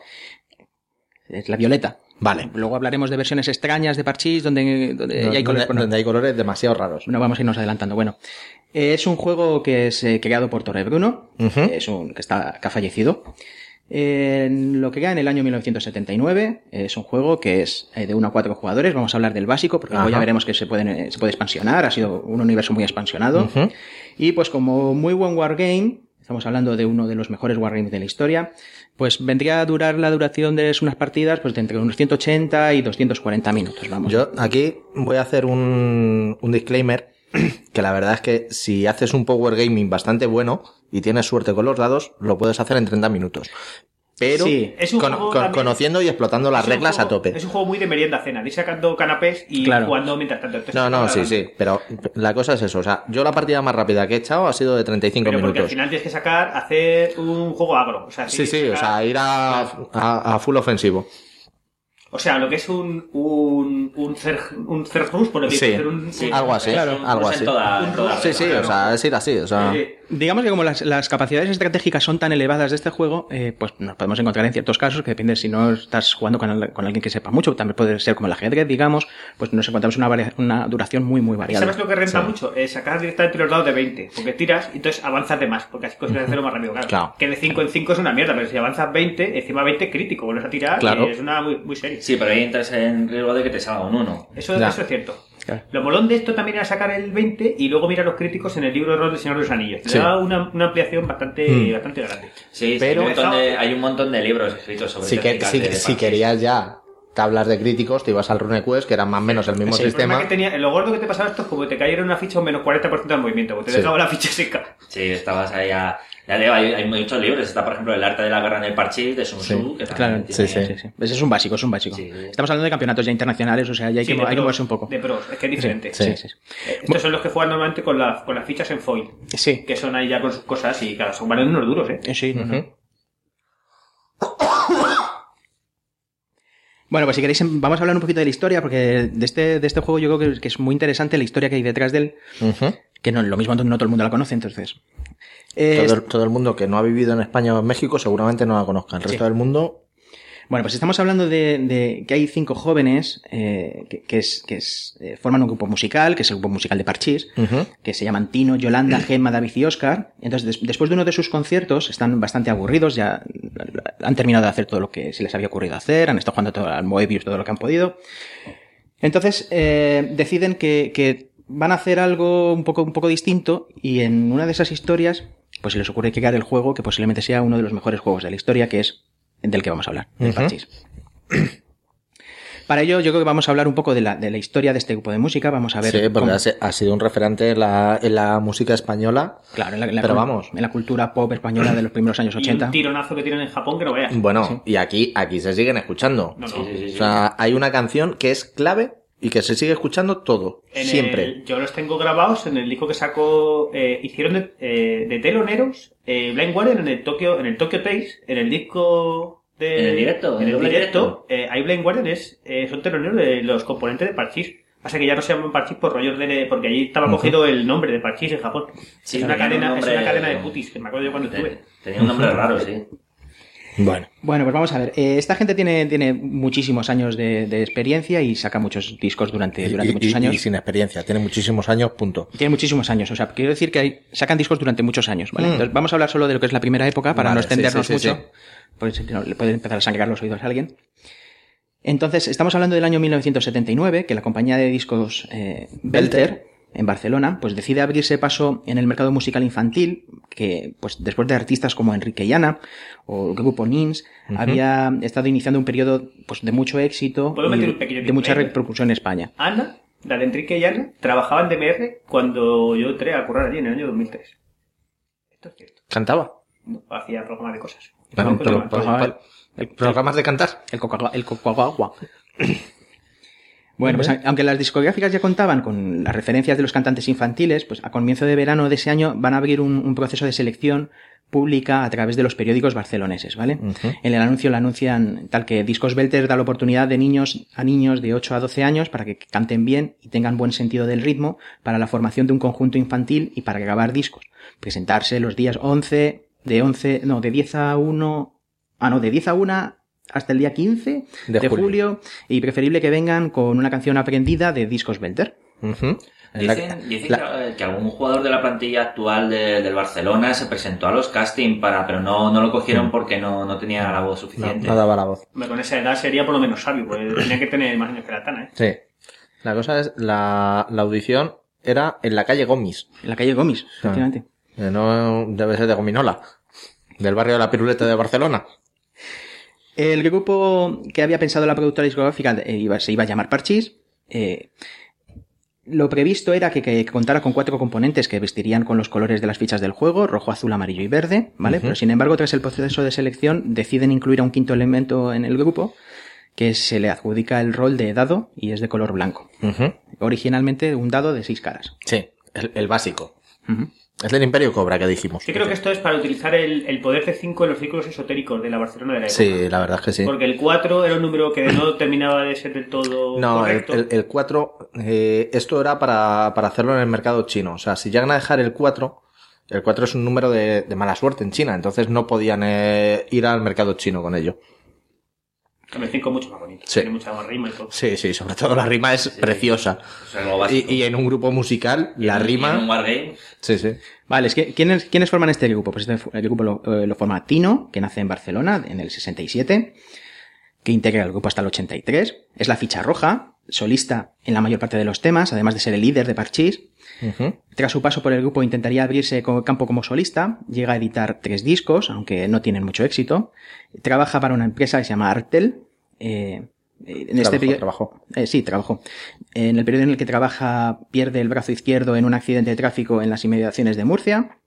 Es la violeta. Vale. Luego hablaremos de versiones extrañas de parchís, donde, donde hay donde, colores. bueno, donde hay colores demasiado raros. no vamos a irnos adelantando. Bueno, es un juego que es eh, creado por Torre Bruno, es un que está que ha fallecido. Lo que queda en el año 1979 es un juego que es eh, de 1 a 4 jugadores. Vamos a hablar del básico porque luego ya veremos que se, pueden, eh, se puede expansionar. Ha sido un universo muy expansionado. Y pues como muy buen wargame, estamos hablando de uno de los mejores wargames de la historia, pues vendría a durar la duración de unas partidas pues de entre unos 180 y 240 minutos, vamos. Yo aquí voy a hacer un, un disclaimer que la verdad es que si haces un power gaming bastante bueno y tienes suerte con los dados, lo puedes hacer en 30 minutos. Pero Sí, es un con- juego con- también- conociendo y explotando las reglas a tope. Es un juego muy de merienda cena, de ir sacando canapés y Claro. jugando mientras tanto. Entonces, No, no, sí, sí, pero la cosa es eso, o sea, yo la partida más rápida que he echado ha sido de 35 Pero porque al minutos. final tienes que sacar, hacer un juego agro. O sea, Sí, sí, o sea, ir a, a, a full ofensivo. O sea, lo que es un un un cer, un Cergrus, por Sí, decir, un, Sí, un- algo así, un- algo es en así. toda- en toda Sí, sí, o sea, es ir así, o sea... Eh, Digamos que como las, las capacidades estratégicas son tan elevadas de este juego, eh, pues nos podemos encontrar en ciertos casos que depende si no estás jugando con, al- con alguien que sepa mucho, también puede ser como el ajedrez, digamos, pues nos encontramos una, varia- una duración muy, muy ¿Y variada. sabes lo que renta mucho? Es sacar directamente los dados de 20. Porque tiras y entonces avanzas de más. Porque así consigues hacerlo más rápido. Claro. Claro. Que de 5 en 5 es una mierda. Pero si avanzas 20, encima 20 es crítico. Vuelves a tirar Claro. y es una muy, muy seria. Sí, pero ahí entras en riesgo de que te salga un 1. Eso, es cierto. Claro. Lo molón de esto también era sacar el 20 y luego mirar los críticos en el libro de rol del Señor de los Anillos. Le Sí. da una, una ampliación bastante, Hmm. bastante grande. Sí, sí, Pero- hay, un montón de, hay un montón de libros escritos sobre Si, que- si- de- de si querías ya tablas de críticos, te ibas al RuneQuest, que eran más o menos el mismo sistema. que tenía, lo gordo que te pasaba esto es como que te cayera una ficha un menos 40% de movimiento. Porque te Sí. dejaba la ficha seca. Sí, estabas ahí a... Ya digo, hay, hay muchos libros. Está, por ejemplo, El arte de la guerra en el parchís, de Sun Tzu, Sí, que también Claro, sí, Sí, sí. Ese es un básico, es un básico. Sí. Estamos hablando de campeonatos ya internacionales, o sea, ya hay, Sí, que, moverse un poco. De pros, es que es diferente. Sí. Sí, sí, sí. Eh, Estos son los que juegan normalmente con, la- con las fichas en foil. Sí, Que son ahí ya con sus cosas y claro, son valen unos duros, ¿eh? Eh, sí, no, no. Bueno, pues si queréis, em, vamos a hablar un poquito de la historia, porque de este, de este juego yo creo que, que es muy interesante la historia que hay detrás de él, que no, lo mismo no todo el mundo la conoce, entonces. Eh, Todo, el, todo el mundo que no ha vivido en España o en México seguramente no la conozca. El resto Sí. del mundo, Bueno, pues estamos hablando de, de que hay cinco jóvenes eh, que, que es, que es, eh, forman un grupo musical, que es el grupo musical de Parchís, que se llaman Tino, Yolanda, Gemma, David y Oscar. Entonces, des- después de uno de sus conciertos, están bastante aburridos, ya han terminado de hacer todo lo que se les había ocurrido hacer, han estado jugando todo al Moebius, todo lo que han podido. Entonces, eh, deciden que, que van a hacer algo un poco, un poco distinto y en una de esas historias, pues se les ocurre crear el juego que posiblemente sea uno de los mejores juegos de la historia, que es del que vamos a hablar, del. Parchís. Para ello, yo creo que vamos a hablar un poco de la, de la historia de este grupo de música. Vamos a ver. sí, porque cómo- ha, sido un referente en la, en la música española. Claro, en la, en la- Pero vamos. en la cultura pop española de los primeros años Y 80. un tironazo que tienen en Japón que no veas. Bueno, y aquí, aquí se siguen escuchando. No, no. Sí, sí, sí, sí. O sea, hay una canción que es clave y que se sigue escuchando todo, En siempre. el- yo los tengo grabados en el disco que sacó. eh, hicieron de, eh, de teloneros eh, Blind Guardian en el Tokyo, en el Tokyo Taste, en el disco de. ¿En el directo? En el ¿En el directo. eh, ahí Blind Guardian es, eh, son teloneros de los componentes de Parchís. Pasa que ya no se llaman Parchís por rollos de. porque allí estaba cogido el nombre de Parchís en Japón. Sí, es, una un cadena, es una cadena de putis, que me acuerdo yo cuando estuve. Te- Tenía un nombre raro, sí. Bueno, Bueno, pues vamos a ver. Eh, esta gente tiene, tiene muchísimos años de, de experiencia y saca muchos discos durante, durante y, muchos y- años. y sin experiencia, tiene muchísimos años, punto. Tiene muchísimos años. O sea, quiero decir que hay- sacan discos durante muchos años. ¿vale? Mm. Entonces, vamos a hablar solo de lo que es la primera época para Vale, no extendernos sí, sí, sí, mucho. Pues si no, le puede empezar a sangrar los oídos a alguien. Entonces, estamos hablando del año 1979, que la compañía de discos eh, Belter, en Barcelona, pues decide abrirse paso en el mercado musical infantil, que pues después de artistas como Enrique y Ana o el grupo Nins, había estado iniciando un periodo pues de mucho éxito ¿Puedo y meter un pequeño de mucha repercusión en España. Ana, la de Enrique y Ana, trabajaban de MR cuando yo entré a currar allí en el año 2003. Esto es cierto. Cantaba. No, hacía programas de cosas. Bueno, pero- pero- programas de cantar. El coca el coca Bueno, pues aunque las discográficas ya contaban con las referencias de los cantantes infantiles, pues a comienzo de verano de ese año van a abrir un, un proceso de selección pública a través de los periódicos barceloneses, ¿vale? En el anuncio lo anuncian tal que Discos Belter da la oportunidad de niños a niños de 8 a 12 años para que canten bien y tengan buen sentido del ritmo para la formación de un conjunto infantil y para grabar discos. Presentarse los días 11, de 11, no, de 10 a 1, ah, no, de 10 a 1 hasta el día 15 De de, julio. julio. y preferible que vengan con una canción aprendida de Discos Belter. Dicen, dicen la- que, eh, que algún jugador de la plantilla actual de- del Barcelona se presentó a los casting para, pero no, no lo cogieron porque no, no tenía la voz suficiente. no daba la voz. Con esa edad sería por lo menos sabio, porque tenía que tener más años que la Tana, ¿eh? Sí. La cosa es, la, la audición era en la calle Gomis. En la calle Gomis, efectivamente. Eh, No debe ser de Gominola. Del barrio de la Piruleta de Barcelona. El grupo que había pensado la productora discográfica eh, iba- se iba a llamar Parchís. eh, Lo previsto era que, que contara con cuatro componentes que vestirían con los colores de las fichas del juego, rojo, azul, amarillo y verde, ¿vale? Pero sin embargo, tras el proceso de selección, deciden incluir a un quinto elemento en el grupo, que se le adjudica el rol de dado y es de color blanco. Originalmente un dado de seis caras. Sí, el, el básico. Es del Imperio Cobra que dijimos. Yo creo que esto es para utilizar el, el poder de 5 en los círculos esotéricos de la Barcelona de la época. Sí, la verdad es que sí. Porque el 4 era un número que no terminaba de ser del todo No, el, correcto. el, el 4, eh, esto era para, para hacerlo en el mercado chino. O sea, si llegan a dejar el 4, el 4 es un número de, de mala suerte en China, entonces no podían eh, ir al mercado chino con ello. El 5 es mucho más bonito. Sí. Tiene mucha más rima y todo. Sí, sí, sobre todo la rima es preciosa. Y, en un grupo musical, Y la en- rima... En un wargame, Sí, sí. Vale, es que ¿quiénes, ¿quiénes forman este grupo? Pues este, el grupo lo, eh, lo forma Tino, que nace en Barcelona en el 67, que integra el grupo hasta el 83. Es la ficha roja, solista en la mayor parte de los temas, además de ser el líder de Parchís. Tras su paso por el grupo intentaría abrirse campo como solista, llega a editar tres discos, aunque no tienen mucho éxito. Trabaja para una empresa que se llama Artel. Eh, eh, en este periodo- trabajó. eh, sí, trabajó. En el periodo en el que trabaja, pierde el brazo izquierdo en un accidente de tráfico en las inmediaciones de Murcia.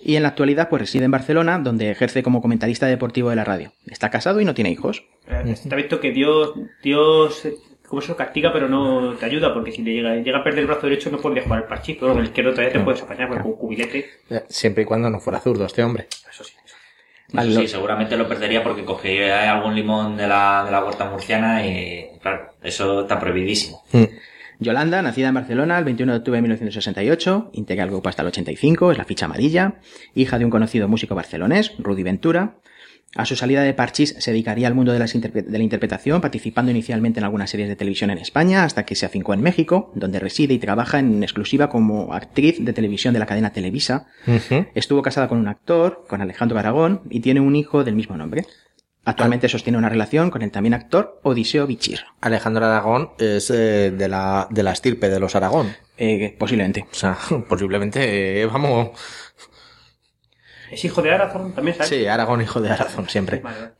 Y en la actualidad, pues reside en Barcelona, donde ejerce como comentarista deportivo de la radio. Está casado y no tiene hijos. Eh, Está visto que Dios, Dios, eh, como eso castiga, pero no te ayuda, porque si le llega, llega a perder el brazo derecho no podría jugar al parchís, pero con el izquierdo todavía te puedes apañar, porque con cubilete. Eh, Siempre y cuando no fuera zurdo este hombre. Eso sí. Vale, eso lo- sí, seguramente lo perdería porque cogería algún limón de la, de la huerta murciana y, claro, eso está prohibidísimo. Yolanda, nacida en Barcelona el 21 de octubre de 1968, integra el grupo hasta el 85, es la ficha amarilla, hija de un conocido músico barcelonés, Rudy Ventura. A su salida de Parchís se dedicaría al mundo de, las interpre- de la interpretación, participando inicialmente en algunas series de televisión en España, hasta que se afincó en México, donde reside y trabaja en exclusiva como actriz de televisión de la cadena Televisa. Estuvo casada con un actor, con Alejandro Aragón, y tiene un hijo del mismo nombre. Actualmente sostiene una relación con el también actor Odiseo Bichir. Alejandro Aragón es eh, de, la, de la estirpe de los Aragón. Eh, posiblemente. O sea, posiblemente, eh, vamos... Es hijo de Arazón, también sabes. Sí, Aragón, hijo de Aragón, siempre. Vale, vale.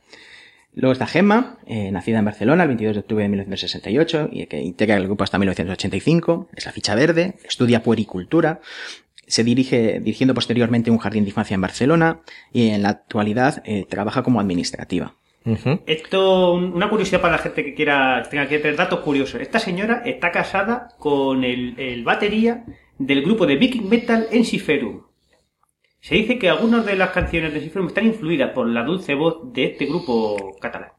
Luego está Gemma, eh, nacida en Barcelona el 22 de octubre de 1968 y que integra el grupo hasta 1985. Es la ficha verde, estudia puericultura, se dirige dirigiendo posteriormente un jardín de infancia en Barcelona y en la actualidad eh, trabaja como administrativa. Esto, un- una curiosidad para la gente que quiera, tenga que tener datos curiosos. Esta señora está casada con el, el batería del grupo de Viking Metal Ensiferum. Se dice que algunas de las canciones de Ensiferum están influidas por la dulce voz de este grupo catalán.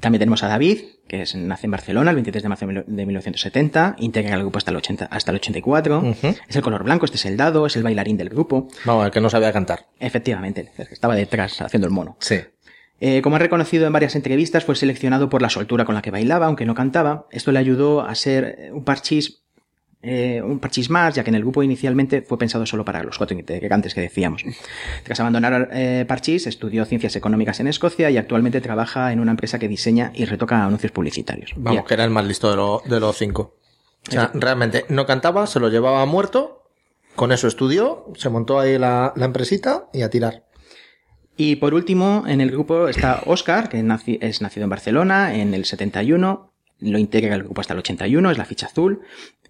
También tenemos a David, que es- nace en Barcelona el 23 de marzo de mil- de 1970, integra el grupo hasta el, 80, hasta el 84. Ujú. Es el color blanco, este es el dado, es el bailarín del grupo. Vamos, el que no sabía cantar. Efectivamente, estaba detrás haciendo el mono. Sí. Eh, como ha reconocido en varias entrevistas, fue seleccionado por la soltura con la que bailaba, aunque no cantaba. Esto le ayudó a ser un parchís, eh, un parchís más, ya que en el grupo inicialmente fue pensado solo para los cuatro integrantes que decíamos. Tras abandonar eh, Parchís, estudió ciencias económicas en Escocia y actualmente trabaja en una empresa que diseña y retoca anuncios publicitarios. Vamos, que era el más listo de, lo- de los cinco. O sea, realmente no cantaba, se lo llevaba muerto, con eso estudió, se montó ahí la, la empresita y a tirar. Y por último, en el grupo está Oscar, que es nacido en Barcelona en el 71, lo integra el grupo hasta el 81, es la ficha azul.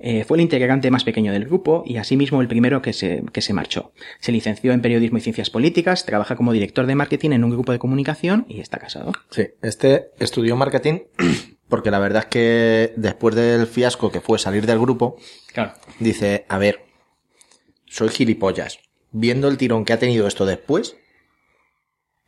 Eh, fue el integrante más pequeño del grupo y asimismo el primero que se, que se marchó. Se licenció en periodismo y ciencias políticas, trabaja como director de marketing en un grupo de comunicación y está casado. Sí, este estudió marketing porque la verdad es que después del fiasco que fue salir del grupo, Claro. dice, a ver, soy gilipollas. Viendo el tirón que ha tenido esto después,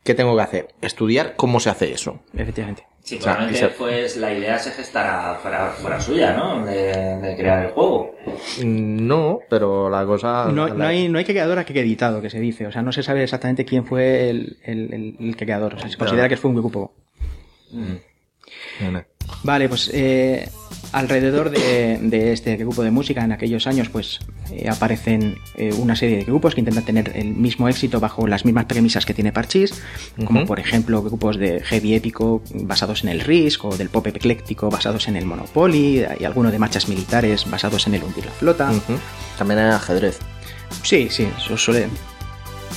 ¿qué tengo que hacer? Estudiar cómo se hace eso. Efectivamente. Sí, O sea, probablemente y se- pues la idea se gestara fuera, fuera suya, ¿no? De, de crear el juego. No, pero la cosa... No, la- no hay, no hay creador que editado, que se dice. O sea, no se sabe exactamente quién fue el, el- el- el creador. O sea, se considera que fue un grupo. No. Vale, pues eh, alrededor de, de este grupo de música en aquellos años, pues eh, aparecen eh, una serie de grupos que intentan tener el mismo éxito bajo las mismas premisas que tiene Parchís, como por ejemplo grupos de heavy épico basados en el Risk o del pop ecléctico basados en el Monopoly y alguno de marchas militares basados en el hundir la flota. También hay ajedrez. Sí, sí, eso suele.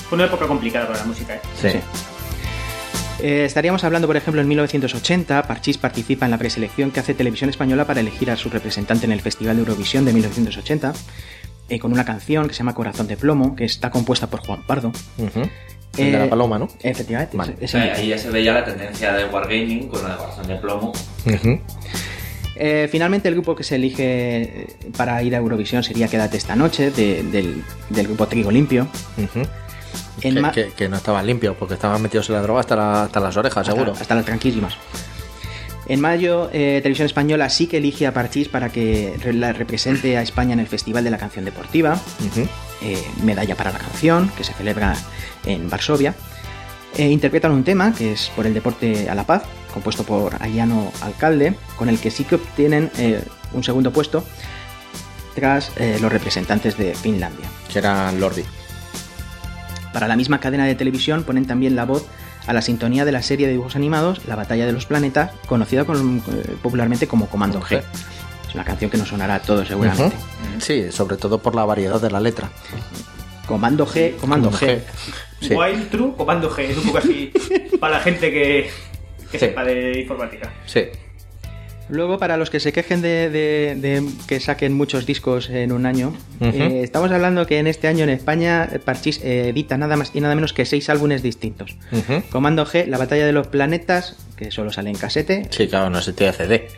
Fue una época complicada para la música, ¿eh? Sí. Sí. Eh, estaríamos hablando, por ejemplo, en 1980, Parchís participa en la preselección que hace Televisión Española para elegir a su representante en el Festival de Eurovisión de 1980, eh, con una canción que se llama Corazón de Plomo, que está compuesta por Juan Pardo. El de la Eh, paloma, ¿no? Efectivamente. Vale. ahí ya se veía la tendencia de Wargaming con la de corazón de plomo. Eh, finalmente, el grupo que se elige para ir a Eurovisión sería Quédate esta noche, de- del, del grupo Trigo Limpio. En que, ma- que- que no estaban limpios porque estaban metidos en la droga hasta, la- hasta las orejas, hasta, seguro. hasta las tranquísimas. En mayo, eh, Televisión Española sí que elige a Parchís para que la represente a España en el Festival de la Canción Deportiva. Eh, Medalla para la Canción, que se celebra en Varsovia. Eh, interpretan un tema que es por el deporte a la paz, compuesto por Ayano Alcalde, con el que sí que obtienen un segundo puesto tras los representantes de Finlandia. Que eran Lordi. Para la misma cadena de televisión ponen también la voz a la sintonía de la serie de dibujos animados La Batalla de los Planetas, conocida con- eh, popularmente como Comando G. Es una canción que nos sonará a todos seguramente. Sí, sobre todo por la variedad de la letra. Comando G, Comando G. Sí. Wild True, Comando G. Es un poco así para la gente que, que Sí. sepa de informática. Sí. Luego, para los que se quejen de, de- de que saquen muchos discos en un año, eh, estamos hablando que en este año en España eh, Parchís eh, edita nada más y nada menos que seis álbumes distintos. Ujú. Comando G, La Batalla de los Planetas, que solo sale en casete, Sí, claro, no se tiene CD.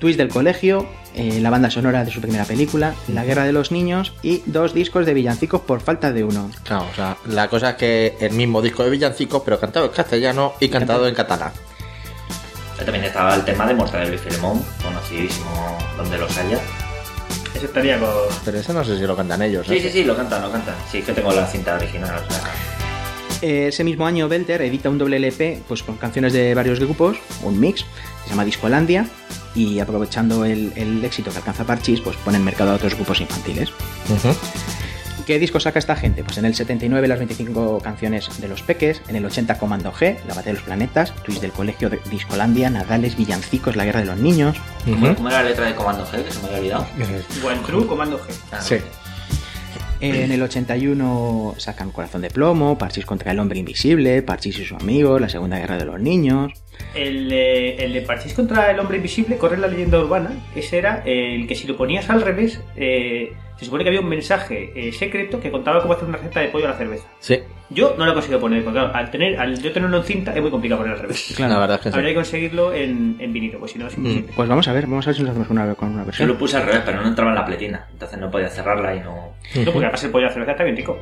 Twist del Colegio, eh, la banda sonora de su primera película, La Guerra de los Niños y dos discos de villancicos por falta de uno. Claro, o sea, la cosa es que el mismo disco de villancicos, pero cantado en castellano y cantado en catalán. También estaba el tema de Mortadelo y Filemón, conocidísimo donde los haya. Eso estaría con. Pero eso no sé si lo cantan ellos. ¿eh? Sí, sí, sí, lo cantan, lo cantan. Sí, es que tengo la cinta original, o sea. Ese mismo año Belter edita un doble LP pues, con canciones de varios grupos, un mix, que se llama Discolandia, y aprovechando el, el éxito que alcanza Parchís, pues pone en mercado a otros grupos infantiles. Ujú. ¿Qué disco saca esta gente? Pues en el 79 las 25 canciones de Los Peques, en el 80 Comando G, La Batalla de los Planetas, Twist del Colegio, de Discolandia, Nadales, Villancicos, La Guerra de los Niños. ¿Cómo, era la letra de Comando G? Que se me había olvidado. Wild True, Comando G. Ah, Sí. En el 81 sacan Corazón de Plomo, Parchís contra el Hombre Invisible, Parchís y su amigo, La Segunda Guerra de los Niños. El, de- el de Parchís contra el hombre invisible, corre la leyenda urbana. Ese era el que si lo ponías al revés, eh, se supone que había un mensaje eh, secreto que contaba cómo hacer una receta de pollo a la cerveza. Sí, Yo no lo he conseguido poner, porque claro, al, tener, al yo tenerlo en cinta es muy complicado ponerlo al revés. la verdad es que Habría sí. que conseguirlo en, en vinilo, pues si no es imposible. Pues vamos a ver, vamos a ver si nos hacemos una, con una Yo versión. lo puse al revés, pero no entraba en la pletina. Entonces no podía cerrarla y no. No, porque además el pollo a la cerveza está bien rico.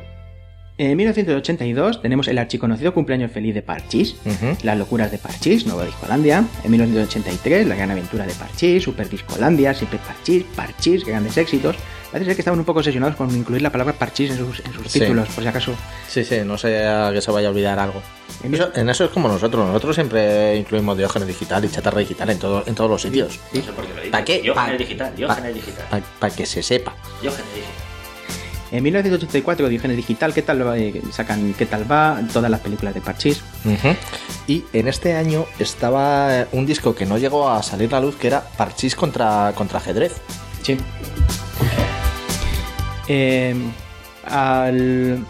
En 1982 tenemos el archiconocido cumpleaños feliz de Parchís. Las locuras de Parchís, Nueva Discolandia. En 1983, La gran aventura de Parchís, Super Discolandia, Siempre Parchís, Parchís, grandes éxitos. Parece ser que estaban un poco obsesionados con incluir la palabra Parchís en sus, en sus Sí. títulos, por si acaso. Sí, sí, no sea que se vaya a olvidar algo. En Eso- en eso es como nosotros. Nosotros siempre incluimos Diógenes digital y chatarra digital en, todo, en todos los sitios. No sé por qué. Diógenes Pa- digital, Diógenes digital. Para que se sepa. Diógenes digital. En 1984, Diógenes Digital, ¿qué tal va? Eh, sacan qué tal va? Todas las películas de Parchís. Y en este año estaba un disco que no llegó a salir a la luz que era Parchís contra, contra ajedrez. Sí. Eh, al-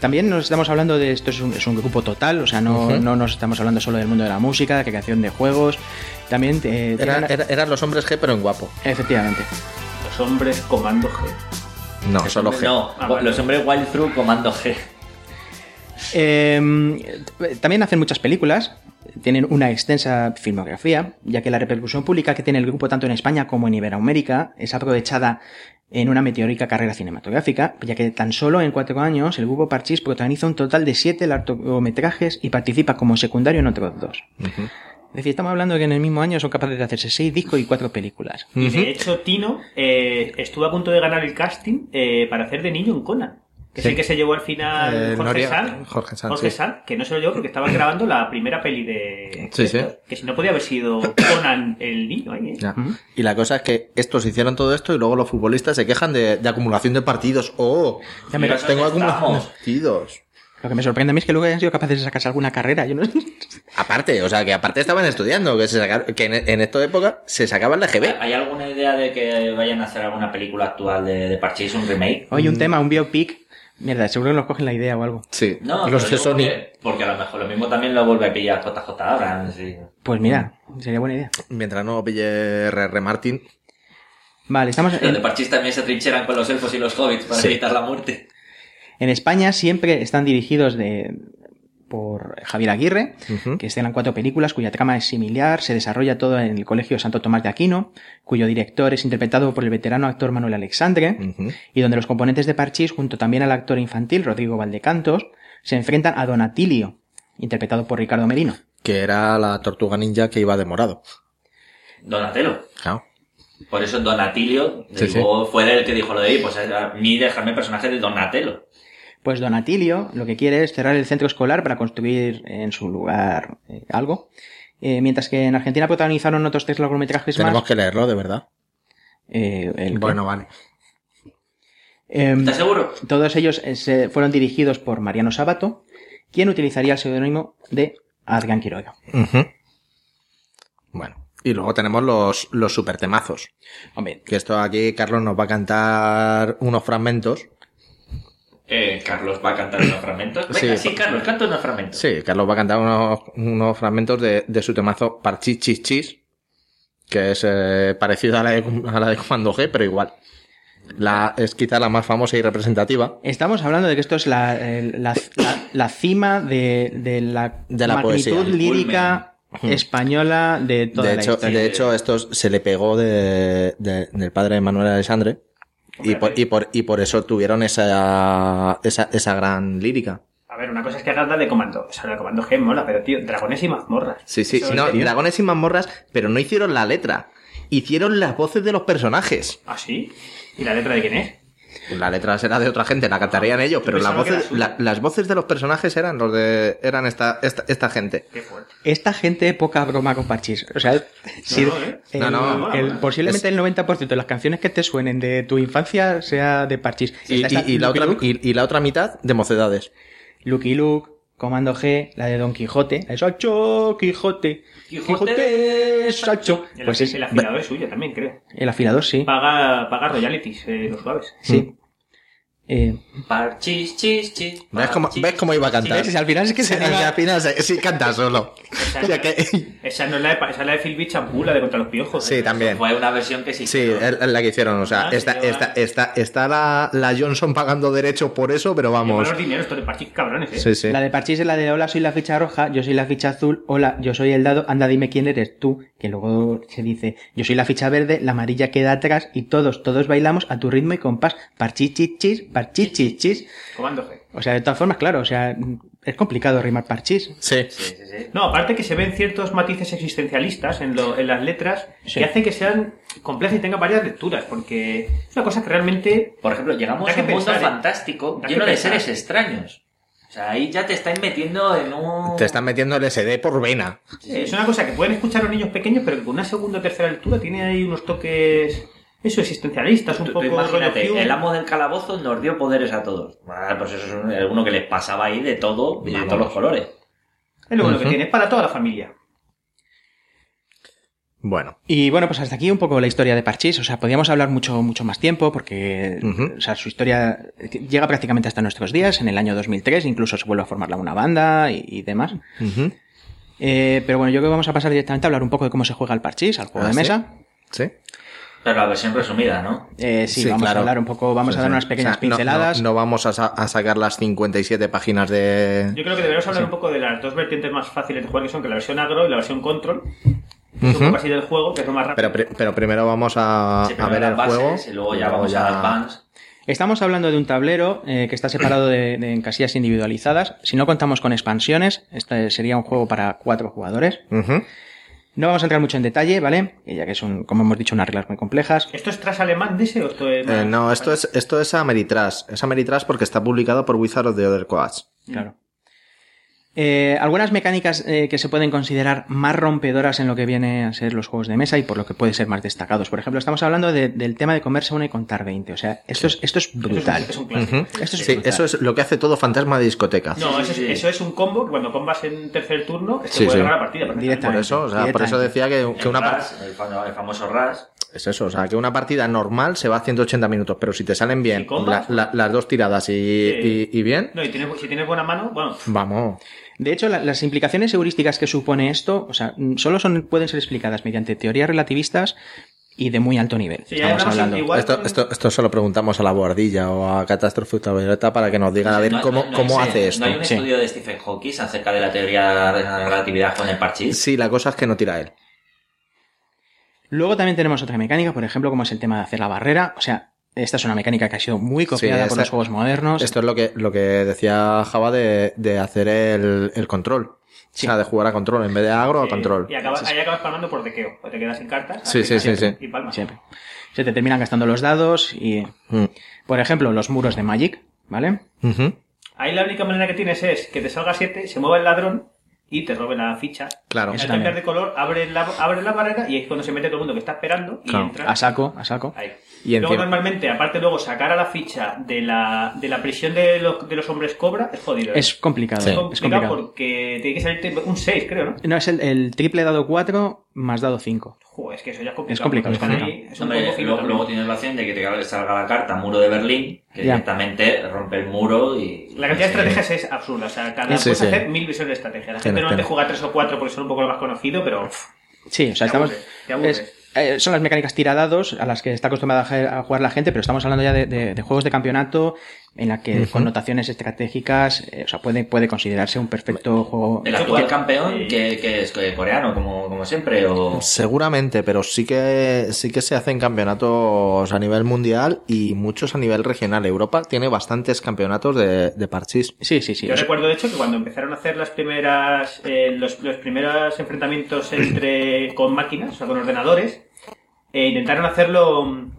También nos estamos hablando de esto, es un, es un grupo total, o sea, no, no nos estamos hablando solo del mundo de la música, de creación de juegos. También eh, Era- tienen- era- eran los hombres G, pero en guapo. Efectivamente. Los hombres Comando G. No, solo G. No, Ah, vale. los hombres Wild Through Comando G. Eh, también hacen muchas películas, tienen una extensa filmografía, ya que la repercusión pública que tiene el grupo tanto en España como en Iberoamérica es aprovechada en una meteórica carrera cinematográfica, ya que tan solo en cuatro años el grupo Parchís protagoniza un total de siete largometrajes y participa como secundario en otros dos. Es decir, estamos hablando de que en el mismo año son capaces de hacerse seis discos y cuatro películas. Y de hecho, Tino eh, estuvo a punto de ganar el casting eh, para hacer de niño en Conan. Que es Sí. el que se llevó al final Eh, Jorge Sanz. Jorge Sanz, sí. Sanz, que no se lo llevó porque estaban grabando la primera peli de. Sí, sí. Que si no podía haber sido Conan el niño ahí, ¿eh? Ya. Y la cosa es que estos hicieron todo esto y luego los futbolistas se quejan de, de acumulación de partidos. ¡Oh! Ya me- Mira, tengo estamos. partidos. Lo que me sorprende a mí es que luego hayan sido capaces de sacarse alguna carrera. Yo no... Aparte, o sea, que aparte estaban estudiando, que, se sacaron- que en, en esta época se sacaban la GB. ¿Hay alguna idea de que vayan a hacer alguna película actual de, de Parchís, un remake? Hoy un tema, un biopic Mierda, seguro que nos cogen la idea o algo. Sí, No, los de Sony. Porque, porque a lo mejor lo mismo también lo vuelve a pillar JJ Abrams. y- Pues mira, sería buena idea. Mientras no pille R.R. Martin. Vale, estamos Los de Parchís también se trincheran con los elfos y los hobbits para Sí. evitar la muerte. en España siempre están dirigidos de por Javier Aguirre, que estrenan cuatro películas cuya trama es similar, se desarrolla todo en el Colegio Santo Tomás de Aquino, cuyo director es interpretado por el veterano actor Manuel Alexandre, y donde los componentes de Parchís, junto también al actor infantil Rodrigo Valdecantos, se enfrentan a Donatilio, interpretado por Ricardo Merino. Que era la tortuga ninja que iba de morado. Donatello. Claro. Por eso Donatilio Sí, digo, fue el que dijo lo de ahí, pues a mí dejarme el personaje de Donatello. Pues Donatilio lo que quiere es cerrar el centro escolar para construir en su lugar eh, algo. Eh, mientras que en Argentina protagonizaron otros tres largometrajes Tenemos más. que leerlo, de verdad. eh, el- Bueno, vale. Em, ¿Estás seguro? todos ellos se fueron dirigidos por Mariano Sabato, quien utilizaría el seudónimo de Adrián Quiroga. Bueno. Y luego tenemos los, los super temazos. Hombre, Que esto aquí Carlos nos va a cantar unos fragmentos. Eh, Carlos va a cantar unos fragmentos. Venga, Sí. sí, Carlos, canta unos fragmentos. Sí, Carlos va a cantar unos, unos fragmentos de, de su temazo Parchis Chis Chis, que es eh, parecido a la, de, a la de Comando G, pero igual. La, es quizá la más famosa y representativa. estamos hablando de que esto es la, el- la, la- la cima de, de la, De la magnitud poesía. lírica española de toda De la hecho, historia. de hecho, esto se le pegó de, de- del padre de Manuel Alexandre. Y por, y, por, y por eso tuvieron esa, esa, esa gran lírica. A ver, una cosa es que hagas de comando. O sea, de comando G mola, pero tío, dragones y mazmorras. Sí, sí, no, dragones y mazmorras, pero no hicieron la letra. Hicieron las voces de los personajes. ¿Ah, sí? ¿Y la letra de quién es? La letra será de otra gente, la cantarían ellos, pero las era voces, la- las voces de los personajes eran los de, eran esta, esta, esta gente. Qué fuerte. Esta gente poca broma con Parchís. O sea, si no, ¿eh? el- No, el- mola. posiblemente el 90% de las canciones que te suenen de tu infancia sea de Parchís. Y, Está esta y- y la otra, y, y la otra mitad de mocedades. Lucky Luke, Comando G, la de Don Quijote, la de Sancho Quijote, Quijote, Sancho. El, Pues es el afilador es suyo también, creo. el afilador, sí. Paga, paga royalties, eh, los suaves. Sí. Eh, Parchis, chis, chis. ¿Ves cómo, parchis, ¿Ves cómo iba a cantar? ¿Ves? Al final es que se al final se- sí canta solo. Esa, O sea que- esa no es la de, esa es la de Phil la de contra los piojos. Sí, ¿eh? también. Fue una versión que sí. Sí, es la que hicieron. O sea, Ah, sí, está, está, está, está la, la Johnson pagando derechos por eso, pero vamos. los dineros, estos de parchís cabrones, ¿eh? Sí, sí. La de Parchís es la de hola, soy la ficha roja, yo soy la ficha azul, hola, yo soy el dado, anda dime quién eres tú, que luego se dice, yo soy la ficha verde, la amarilla queda atrás y todos, todos bailamos a tu ritmo y compás, parchís chis chis, parchís chis chis. Comando G. O sea, de todas formas, claro, o sea, es complicado rimar parchís. Sí. Sí, sí, sí. No, aparte que se ven ciertos matices existencialistas en, lo- en las letras Sí. que hacen que sean complejas y tengan varias lecturas, porque es una cosa que realmente... Por ejemplo, llegamos a un mundo pensar, ¿eh? fantástico lleno de seres extraños. O sea, ahí ya te estáis metiendo en un... Te están metiendo el SD por vena. eh, Es una cosa que pueden escuchar los niños pequeños, pero que con una segunda o tercera lectura tiene ahí unos toques... Eso, existencialistas, un Tú- tú poco... imagínate, rollo Hume. el amo del calabozo nos dio poderes a todos. Ah, pues eso es un- uno que les pasaba ahí de todo, de Vamos. todos los colores. Es lo bueno que tiene, es para toda la familia. Bueno. Y bueno, pues hasta aquí un poco la historia de Parchís. O sea, podríamos hablar mucho, mucho más tiempo porque Ujú. o sea, su historia llega prácticamente hasta nuestros días, en el año 2003, incluso se vuelve a formar una banda y, y demás. Eh, pero bueno, yo creo que vamos a pasar directamente a hablar un poco de cómo se juega el Parchís, al juego Ah, de ¿sí? mesa. Sí. Pero la versión resumida, ¿no? Eh, sí, Sí, vamos claro. a hablar un poco, vamos Sí, a dar sí. unas pequeñas O sea, no- pinceladas. No, no vamos a, sa- a sacar las 57 páginas de. Yo creo que deberíamos hablar un poco de las dos vertientes más fáciles de jugar, que son que la versión agro y la versión control. Es un Ujú. poco así del juego, que es lo más rápido. Pero, pri- pero primero vamos a, Sí, a ver las el bases, juego. Y luego ya vamos a las bands. Estamos hablando de un tablero eh, que está separado de, de- en casillas individualizadas. Si no contamos con expansiones, este sería un juego para cuatro jugadores. No vamos a entrar mucho en detalle, ¿vale? Ya que son, como hemos dicho, unas reglas muy complejas. ¿Esto es tras alemán o esto es Eh, no, esto es, esto es Ameritrash. Es Ameritrash porque está publicado por Wizard of the Other Coast. Claro. Eh, algunas mecánicas eh, que se pueden considerar más rompedoras en lo que viene a ser los juegos de mesa y por lo que pueden ser más destacados. Por ejemplo, estamos hablando de- del tema de comerse una y contar 20. O sea, esto, es, esto es Esto es un- brutal. Es un. Esto es Sí, brutal. eso es lo que hace todo fantasma de discoteca. No, eso, es, eso es un combo que cuando combas en tercer turno, este Sí, puede sí. ganar la partida. Por eso, o sea, por eso decía que, que El una Ras, el famoso RAS. Es eso, o sea, que una partida normal se va a 180 minutos, pero si te salen bien Si combas, la- la- las dos tiradas y, y- y bien, No, y tienes, si tienes buena mano, bueno, vamos. De hecho, la- las implicaciones heurísticas que supone esto, o sea, mm, solo son, pueden ser explicadas mediante teorías relativistas y de muy alto nivel. Sí, Estamos hablando. igual- Esto, esto, esto se lo preguntamos a la Bordilla o a Catástrofe Ultravioleta para que nos digan a ver No- cómo, no- no cómo hace esto. ¿No hay un Sí. estudio de Stephen Hawking acerca de la teoría de la relatividad con el parchís? Sí, la cosa es que no tira él. Luego también tenemos otra mecánica, por ejemplo, como es el tema de hacer la barrera. O sea, esta es una mecánica que ha sido muy copiada por esta- los juegos modernos. Esto es lo que, lo que decía Java de, de hacer el, el control. Sí. O sea, de jugar a control en vez de agro a control. Y acabas, ahí acabas palmando por dequeo. O te quedas sin cartas. Sí, sí, sí, sí. Y palmas. Siempre. Se te terminan gastando los dados y, Mm. por ejemplo, los muros de Magic, ¿vale? Ahí la única manera que tienes es que te salga 7, se mueva el ladrón y te robe la ficha. Claro. Al cambiar también. de color, abre la, abre la barrera y es cuando se mete todo el mundo que está esperando y Claro. entra. A saco, a saco. Ahí. Y luego encima- normalmente, aparte luego sacar a la ficha de la, de la prisión de los, de los hombres cobra es jodido. ¿eh? Es complicado, Sí. Es es complicado complicado. porque tiene que salirte un 6, creo, ¿no? No, es el, el triple dado 4 más dado 5. Joder, es que eso ya es complicado. Es complicado, es complicado. ahí, es un Hombre, poco fino luego, tienes la opción de que te salga la carta muro de Berlín, que Ya. directamente rompe el muro y... La cantidad de estrategias es absurda. O sea, cada Sí, puedes sí. hacer mil visiones de estrategia. La gente normalmente juega tres o cuatro porque son un poco lo más conocido, pero Sí, o sea, Te estamos. aburre, te aburre. es- eh, son las mecánicas tiradados a las que está acostumbrada a jugar la gente, pero estamos hablando ya de- de juegos de campeonato en la que connotaciones estratégicas, eh, o sea, puede, puede considerarse un perfecto juego. El actual campeón, que, que es coreano, como, como siempre, o... Seguramente, pero sí que sí que se hacen campeonatos a nivel mundial y muchos a nivel regional. Europa tiene bastantes campeonatos de, de parchís. Sí, sí, sí. yo recuerdo de hecho que cuando empezaron a hacer las primeras eh, los, los primeros enfrentamientos entre con máquinas, o sea, con ordenadores, eh, intentaron hacerlo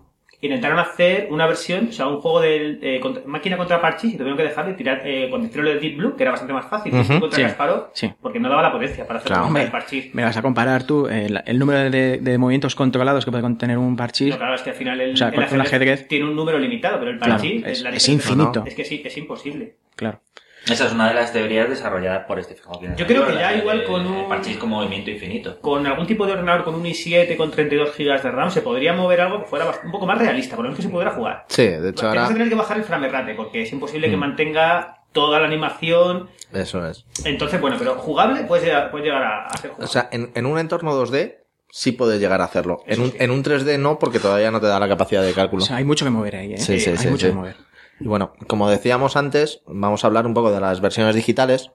intentaron hacer una versión, o sea, un juego de eh, contra- máquina contra parchís y tuvieron que dejar de tirar eh, con hicieron lo de Deep Blue, que era bastante más fácil, Ujú, contra sí, Kasparov, sí. porque no daba la potencia para hacer Claro. contra el Hombre, parchís. me vas a comparar tú eh, el, el número de, de movimientos controlados que puede contener un parchís. No, claro, es que al final el, O sea, el un ajedrez- tiene un número limitado, pero el Claro, parchís es- la es diferencia- infinito. Es que sí, es imposible. Claro. Esa es una de las teorías desarrolladas por Stephen Hawking. Yo creo que ya igual de- con un- parchís con movimiento infinito. Con algún tipo de ordenador con un i7 con 32 GB de RAM se podría mover algo que fuera un poco más realista, por lo menos que se pudiera jugar. Sí, de hecho Tienes ahora que tener que bajar el frame rate porque es imposible Mm. que mantenga toda la animación. eso es. Entonces, bueno, pero jugable puedes llegar, puedes llegar a, a ser jugable. O sea, en, en un entorno 2D sí puedes llegar a hacerlo. En un, sí. en un 3D no, porque todavía no te da la capacidad de O cálculo. sea, hay mucho que mover ahí, ¿eh? Sí, sí, hay sí, mucho sí. que mover. Y bueno, como decíamos antes, vamos a hablar un poco de las versiones digitales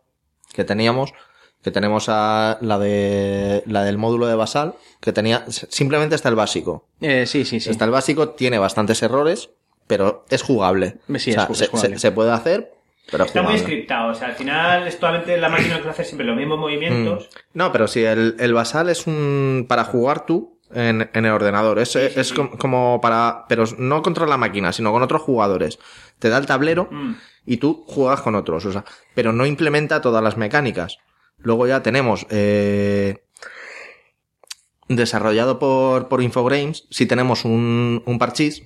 que teníamos. Que tenemos a la de la del módulo de Basal, que tenía simplemente está el básico. Eh, sí, sí, sí. Está el básico, tiene bastantes errores, pero es jugable. Sí, O sea, es se, es jugable. se- se puede hacer, pero es Está muy scriptado, o sea, al final es totalmente la máquina que hacer siempre los mismos movimientos. No, pero sí, el, el basal es un para jugar tú en, en el ordenador. Es, sí, es sí. como para. Pero no contra la máquina, sino con otros jugadores. Te da el tablero Mm. y tú juegas con otros. O sea, pero no implementa todas las mecánicas. Luego ya tenemos. Eh, desarrollado por, por Infogrames, sí tenemos un, un parchís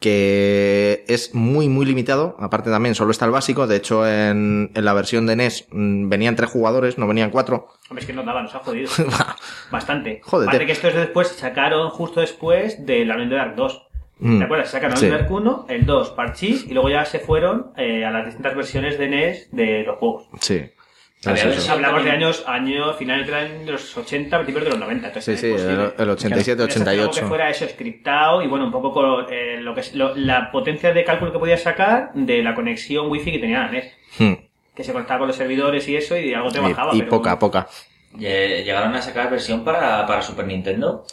que es muy muy limitado, aparte también solo está el básico, de hecho en, en la versión de NES mm, venían tres jugadores, no venían cuatro. Hombre, es que nos daban, nos ha jodido. Bastante. Jódete. Aparte que esto es de después, sacaron justo después de la Unión de Dark 2. Mm. ¿Te acuerdas? Sacaron Sí. el Dark 1, el 2, Parchís, y luego ya se fueron eh, a las distintas versiones de NES de los juegos. Sí. Eso, versión- eso. Hablamos de años, años finales de los 80, principios de los 90. Sí, Entonces sí, es el, el 87, Eso es algo que 88. fuera eso scriptado y bueno, un poco con eh, lo que es, lo- la potencia de cálculo que podías sacar de la conexión wifi que tenía la NES. Hmm. Que se conectaba con los servidores y eso y algo te Y, bajaba. y pero- poca, poca. Lle- Llegaron a sacar versión para, para Super Nintendo.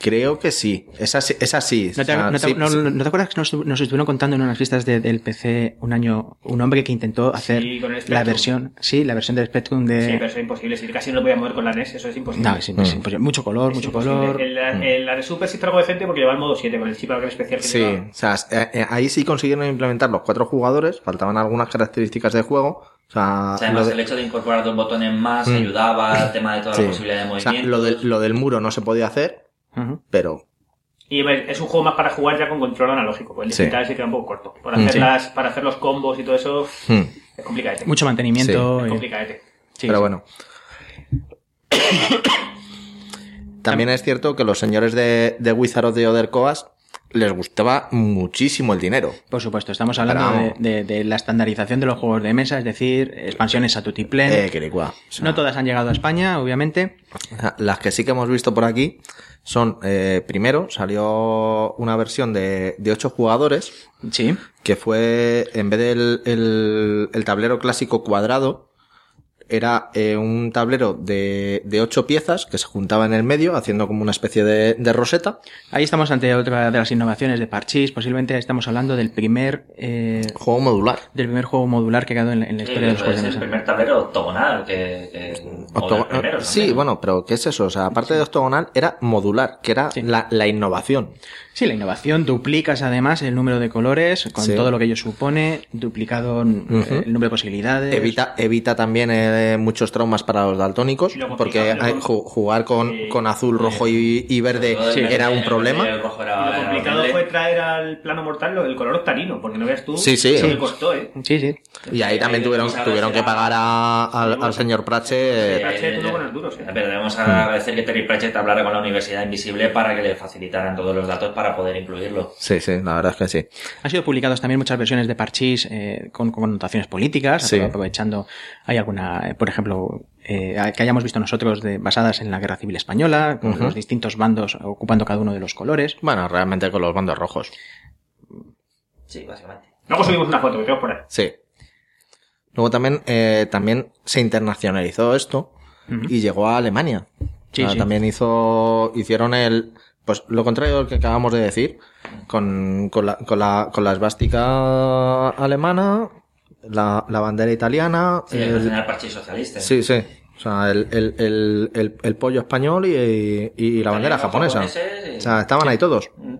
Creo que sí. Es así. Es así. ¿No te, sea, no te- sí, no- sí. no te acuerdas que nos, nos estuvieron contando en unas listas de- del PC un año un hombre que intentó hacer Sí, el la versión, sí, la versión del Spectrum de... Sí, pero eso es imposible. Si casi no lo podía mover con la NES, eso es imposible. No, es imposible, imposible. Mucho color, Es mucho imposible. color. En la, en la de Super sí está algo decente porque lleva el modo 7 con el chip especial que Sí, lleva. o sea, eh, eh, ahí sí consiguieron implementar los cuatro jugadores, faltaban algunas características de juego. O sea, O sea, además de- el hecho de incorporar dos botones más Mm. ayudaba al tema de toda sí. la posibilidad de O sea, movimiento. lo, del- lo del muro no se podía hacer, Pero Y es un juego más para jugar ya con control analógico. Pues el Sí. digital se queda un poco corto. Para Mm, hacer, sí. las, para hacer los combos y todo eso hmm, es complicadete. Mucho mantenimiento. Es complicadete. sí, pero sí. bueno. También es cierto que los señores de, de Wizard of the Other Coast les gustaba muchísimo el dinero. Por supuesto, estamos hablando Pero- de, de- de la estandarización de los juegos de mesa, es decir, expansiones a tutiplén. Eh, quericua. O sea, no todas han llegado a España, obviamente. Las que sí que hemos visto por aquí son, eh, primero, salió una versión de, de 8 jugadores, Sí. que fue, en vez del el, el tablero clásico cuadrado, era eh, un tablero de, de 8 piezas que se juntaba en el medio, haciendo como una especie de, de roseta. Ahí estamos ante otra de las innovaciones de Parchís. Posiblemente estamos hablando del primer eh, Juego modular. del primer juego modular que ha quedado en, la- en la Sí, historia de los juegos de el mesa. primer tablero octogonal que... que o Octogo- del primero, ¿no? sí, bueno, pero ¿qué es eso? O sea, aparte de octogonal, era modular, que era Sí. la, la innovación. Sí, la innovación. Duplicas además el número de colores con Sí. todo lo que ello supone. Duplicado eh, Ujú. el número de posibilidades. Evita, evita también eh, muchos traumas para los daltónicos, luego porque jugar con, Sí. con azul, rojo y, y verde el era un problema. verde y el rojo era- Lo complicado fue traer al plano mortal lo- el color octarino, porque no veas tú. Sí, sí. lo que Sí. costó, ¿eh? Sí, sí. Y ahí también tuvieron, tuvieron que pagar a- al, al señor Prache. Sí, Pratchett, eh, unos buenos duros, eh. Pero debemos agradecer que Terry Pratchett hablara con la Universidad Invisible para que le facilitaran todos los datos para poder incluirlo. Sí, sí, la verdad es que sí. Han sido publicados también muchas versiones de Parchís eh, con, con connotaciones políticas, Sí. aprovechando, hay alguna, eh, por ejemplo, eh, que hayamos visto nosotros de, basadas en la Guerra Civil Española, con los distintos bandos ocupando cada uno de los colores. Bueno, realmente con los bandos rojos. Sí, básicamente. Luego subimos una foto que tengo por ahí. Sí. Luego también, eh, también se internacionalizó esto y llegó a Alemania. Sí, sí. También hizo, hicieron el, pues lo contrario del que acabamos de decir, con, con la, con la, con la esvástica alemana, la, la bandera italiana, Sí, el- el, Parchís Socialista. sí, sí. O sea, el, el, el, el, el pollo español y, y la bandera japonesa. y- O sea, estaban ahí todos. Mm.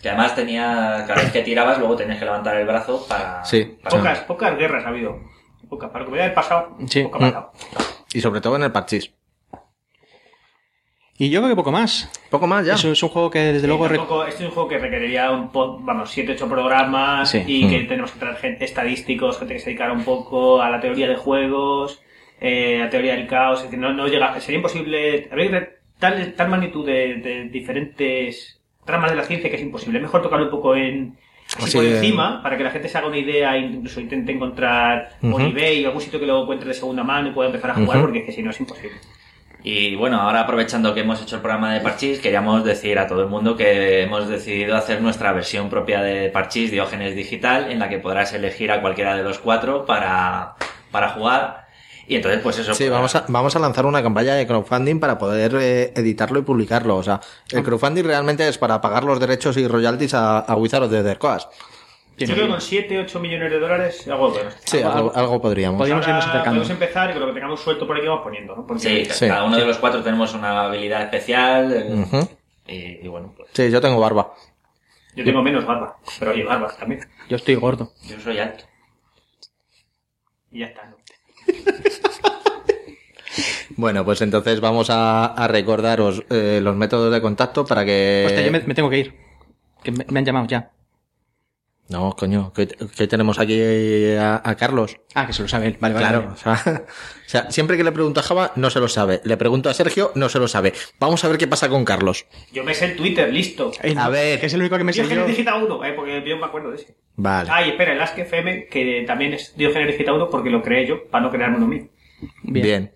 Que además tenía, cada vez que tirabas, luego tenías que levantar el brazo para... Sí. para- Pocas, pocas guerras ha habido. Pocas. Para lo que haya pasado, Sí. poca pasado. Y sobre todo en el parchís. Y yo creo que poco más. Poco más ya. Es, un- es un juego que desde Sí, luego... re- tampoco- este es un juego que requeriría un po- vamos, 7 8 programas Sí. y que Mm. tenemos que traer gente, estadísticos, gente que se dedicara un poco a la teoría de juegos, eh, a teoría del caos, es decir, no, no llega, sería imposible, habría que tal, tal magnitud de, de diferentes tramas de la ciencia que es imposible. Es mejor tocarlo un poco en así por encima para que la gente se haga una idea e incluso intente encontrar por Ujú. eBay o algún sitio que lo encuentre de segunda mano y pueda empezar a jugar porque es que si no es imposible. Y bueno, ahora aprovechando que hemos hecho el programa de Parchís, queríamos decir a todo el mundo que hemos decidido hacer nuestra versión propia de Parchís, Diógenes Digital, en la que podrás elegir a cualquiera de los cuatro para, para jugar. Y entonces, pues eso. Sí, vamos a, vamos a lanzar una campaña de crowdfunding para poder eh, editarlo y publicarlo. O sea, el crowdfunding realmente es para pagar los derechos y royalties a, a Wizard of the Coast. Yo creo que con 7 8 millones de dólares algo bueno. Sí, Algo- podríamos. Podríamos irnos acercando. Podemos empezar y con lo que tengamos suelto por aquí vamos poniendo, ¿no? Porque Sí, Sí, cada uno de los cuatro tenemos una habilidad especial. y, y bueno, pues Sí, yo tengo barba. yo tengo menos barba, pero oye, barba también. Yo estoy gordo. yo soy alto. Y ya está, ¿no? Bueno, pues entonces vamos a, a recordaros eh, los métodos de contacto para que... Hostia, yo me, me tengo que ir. Que me, me han llamado ya. No, coño, que, que tenemos aquí a, a Carlos. Ah, que se lo sabe él. Vale, vale. Claro, vale. o sea, o sea, siempre que le pregunto a Java, no se lo sabe. Le pregunto a Sergio, no se lo sabe. Vamos a ver qué pasa con Carlos. Yo me sé el Twitter, listo. Eh, A ver. Que es el único que me sé yo. Diogenes Digita 1, eh, porque yo me acuerdo de ese. Vale. Ah, y espera, el Ask FM, que también es Diogenes Digita 1 porque lo creé yo, para no crearme uno mío. Bien.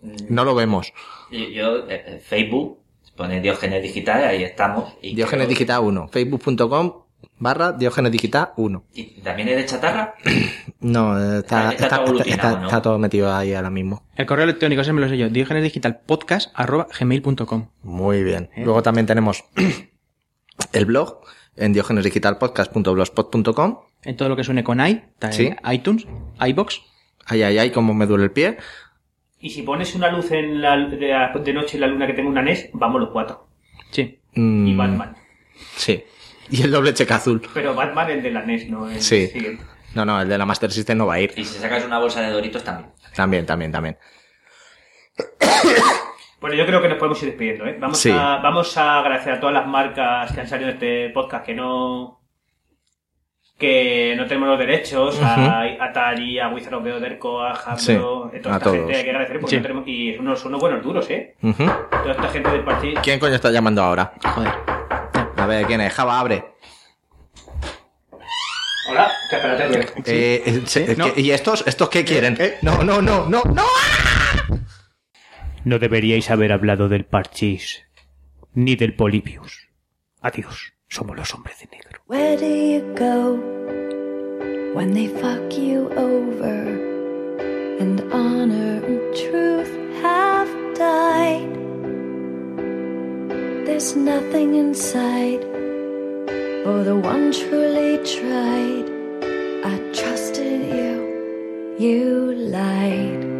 Bien. No lo vemos. Yo, eh, eh, Facebook, pone Diógenes Digital, ahí estamos. Y Diógenes creo- Digital 1. Facebook.com barra Diógenes Digital 1. ¿Y también es de chatarra? No, eh, está, Está está, todo está- aglutinado, está- ¿no? está todo metido ahí ahora mismo. El correo electrónico, ese me lo sé yo. diogenesdigitalpodcast.gmail.com Muy bien. ¿Eh? Luego también tenemos el blog en diogenesdigitalpodcast.blogspot.com. En todo lo que suene con i, Sí. iTunes, iBox. Ay, ay, ay, como me duele el pie. Y si pones una luz en la, de, la- de noche en la luna que tengo una NES, vamos los cuatro. Sí. Mm, Y Batman. Sí. Y el doble cheque azul. Pero Batman el de la NES, no el Sí. siguiente. No, no, el de la Master System no va a ir. Y si sacas una bolsa de doritos también. También, también, también. Bueno, yo creo que nos podemos ir despidiendo, ¿eh? Vamos, Sí. a, vamos a agradecer a todas las marcas que han salido en este podcast que no que no tenemos los derechos a Atari, a Wizard of the Otherco, a Hasbro, Sí, toda a esta todos. gente hay que agradecer porque Sí. no tenemos, y son unos, son unos buenos duros, ¿eh? Toda esta gente del partido. ¿Quién coño está llamando ahora? Joder. A ver, ¿quién es? Java, abre. Hola, que espérate, que- Eh, eh, no. ¿qué- ¿Y estos, estos qué quieren? eh. No, no, no, no, no. No deberíais haber hablado del parchís, ni del Polibius. Adiós, somos los hombres de negro. Where do you go when they fuck you over and honor and truth have died? There's nothing inside for the one truly tried. I trusted you, you lied.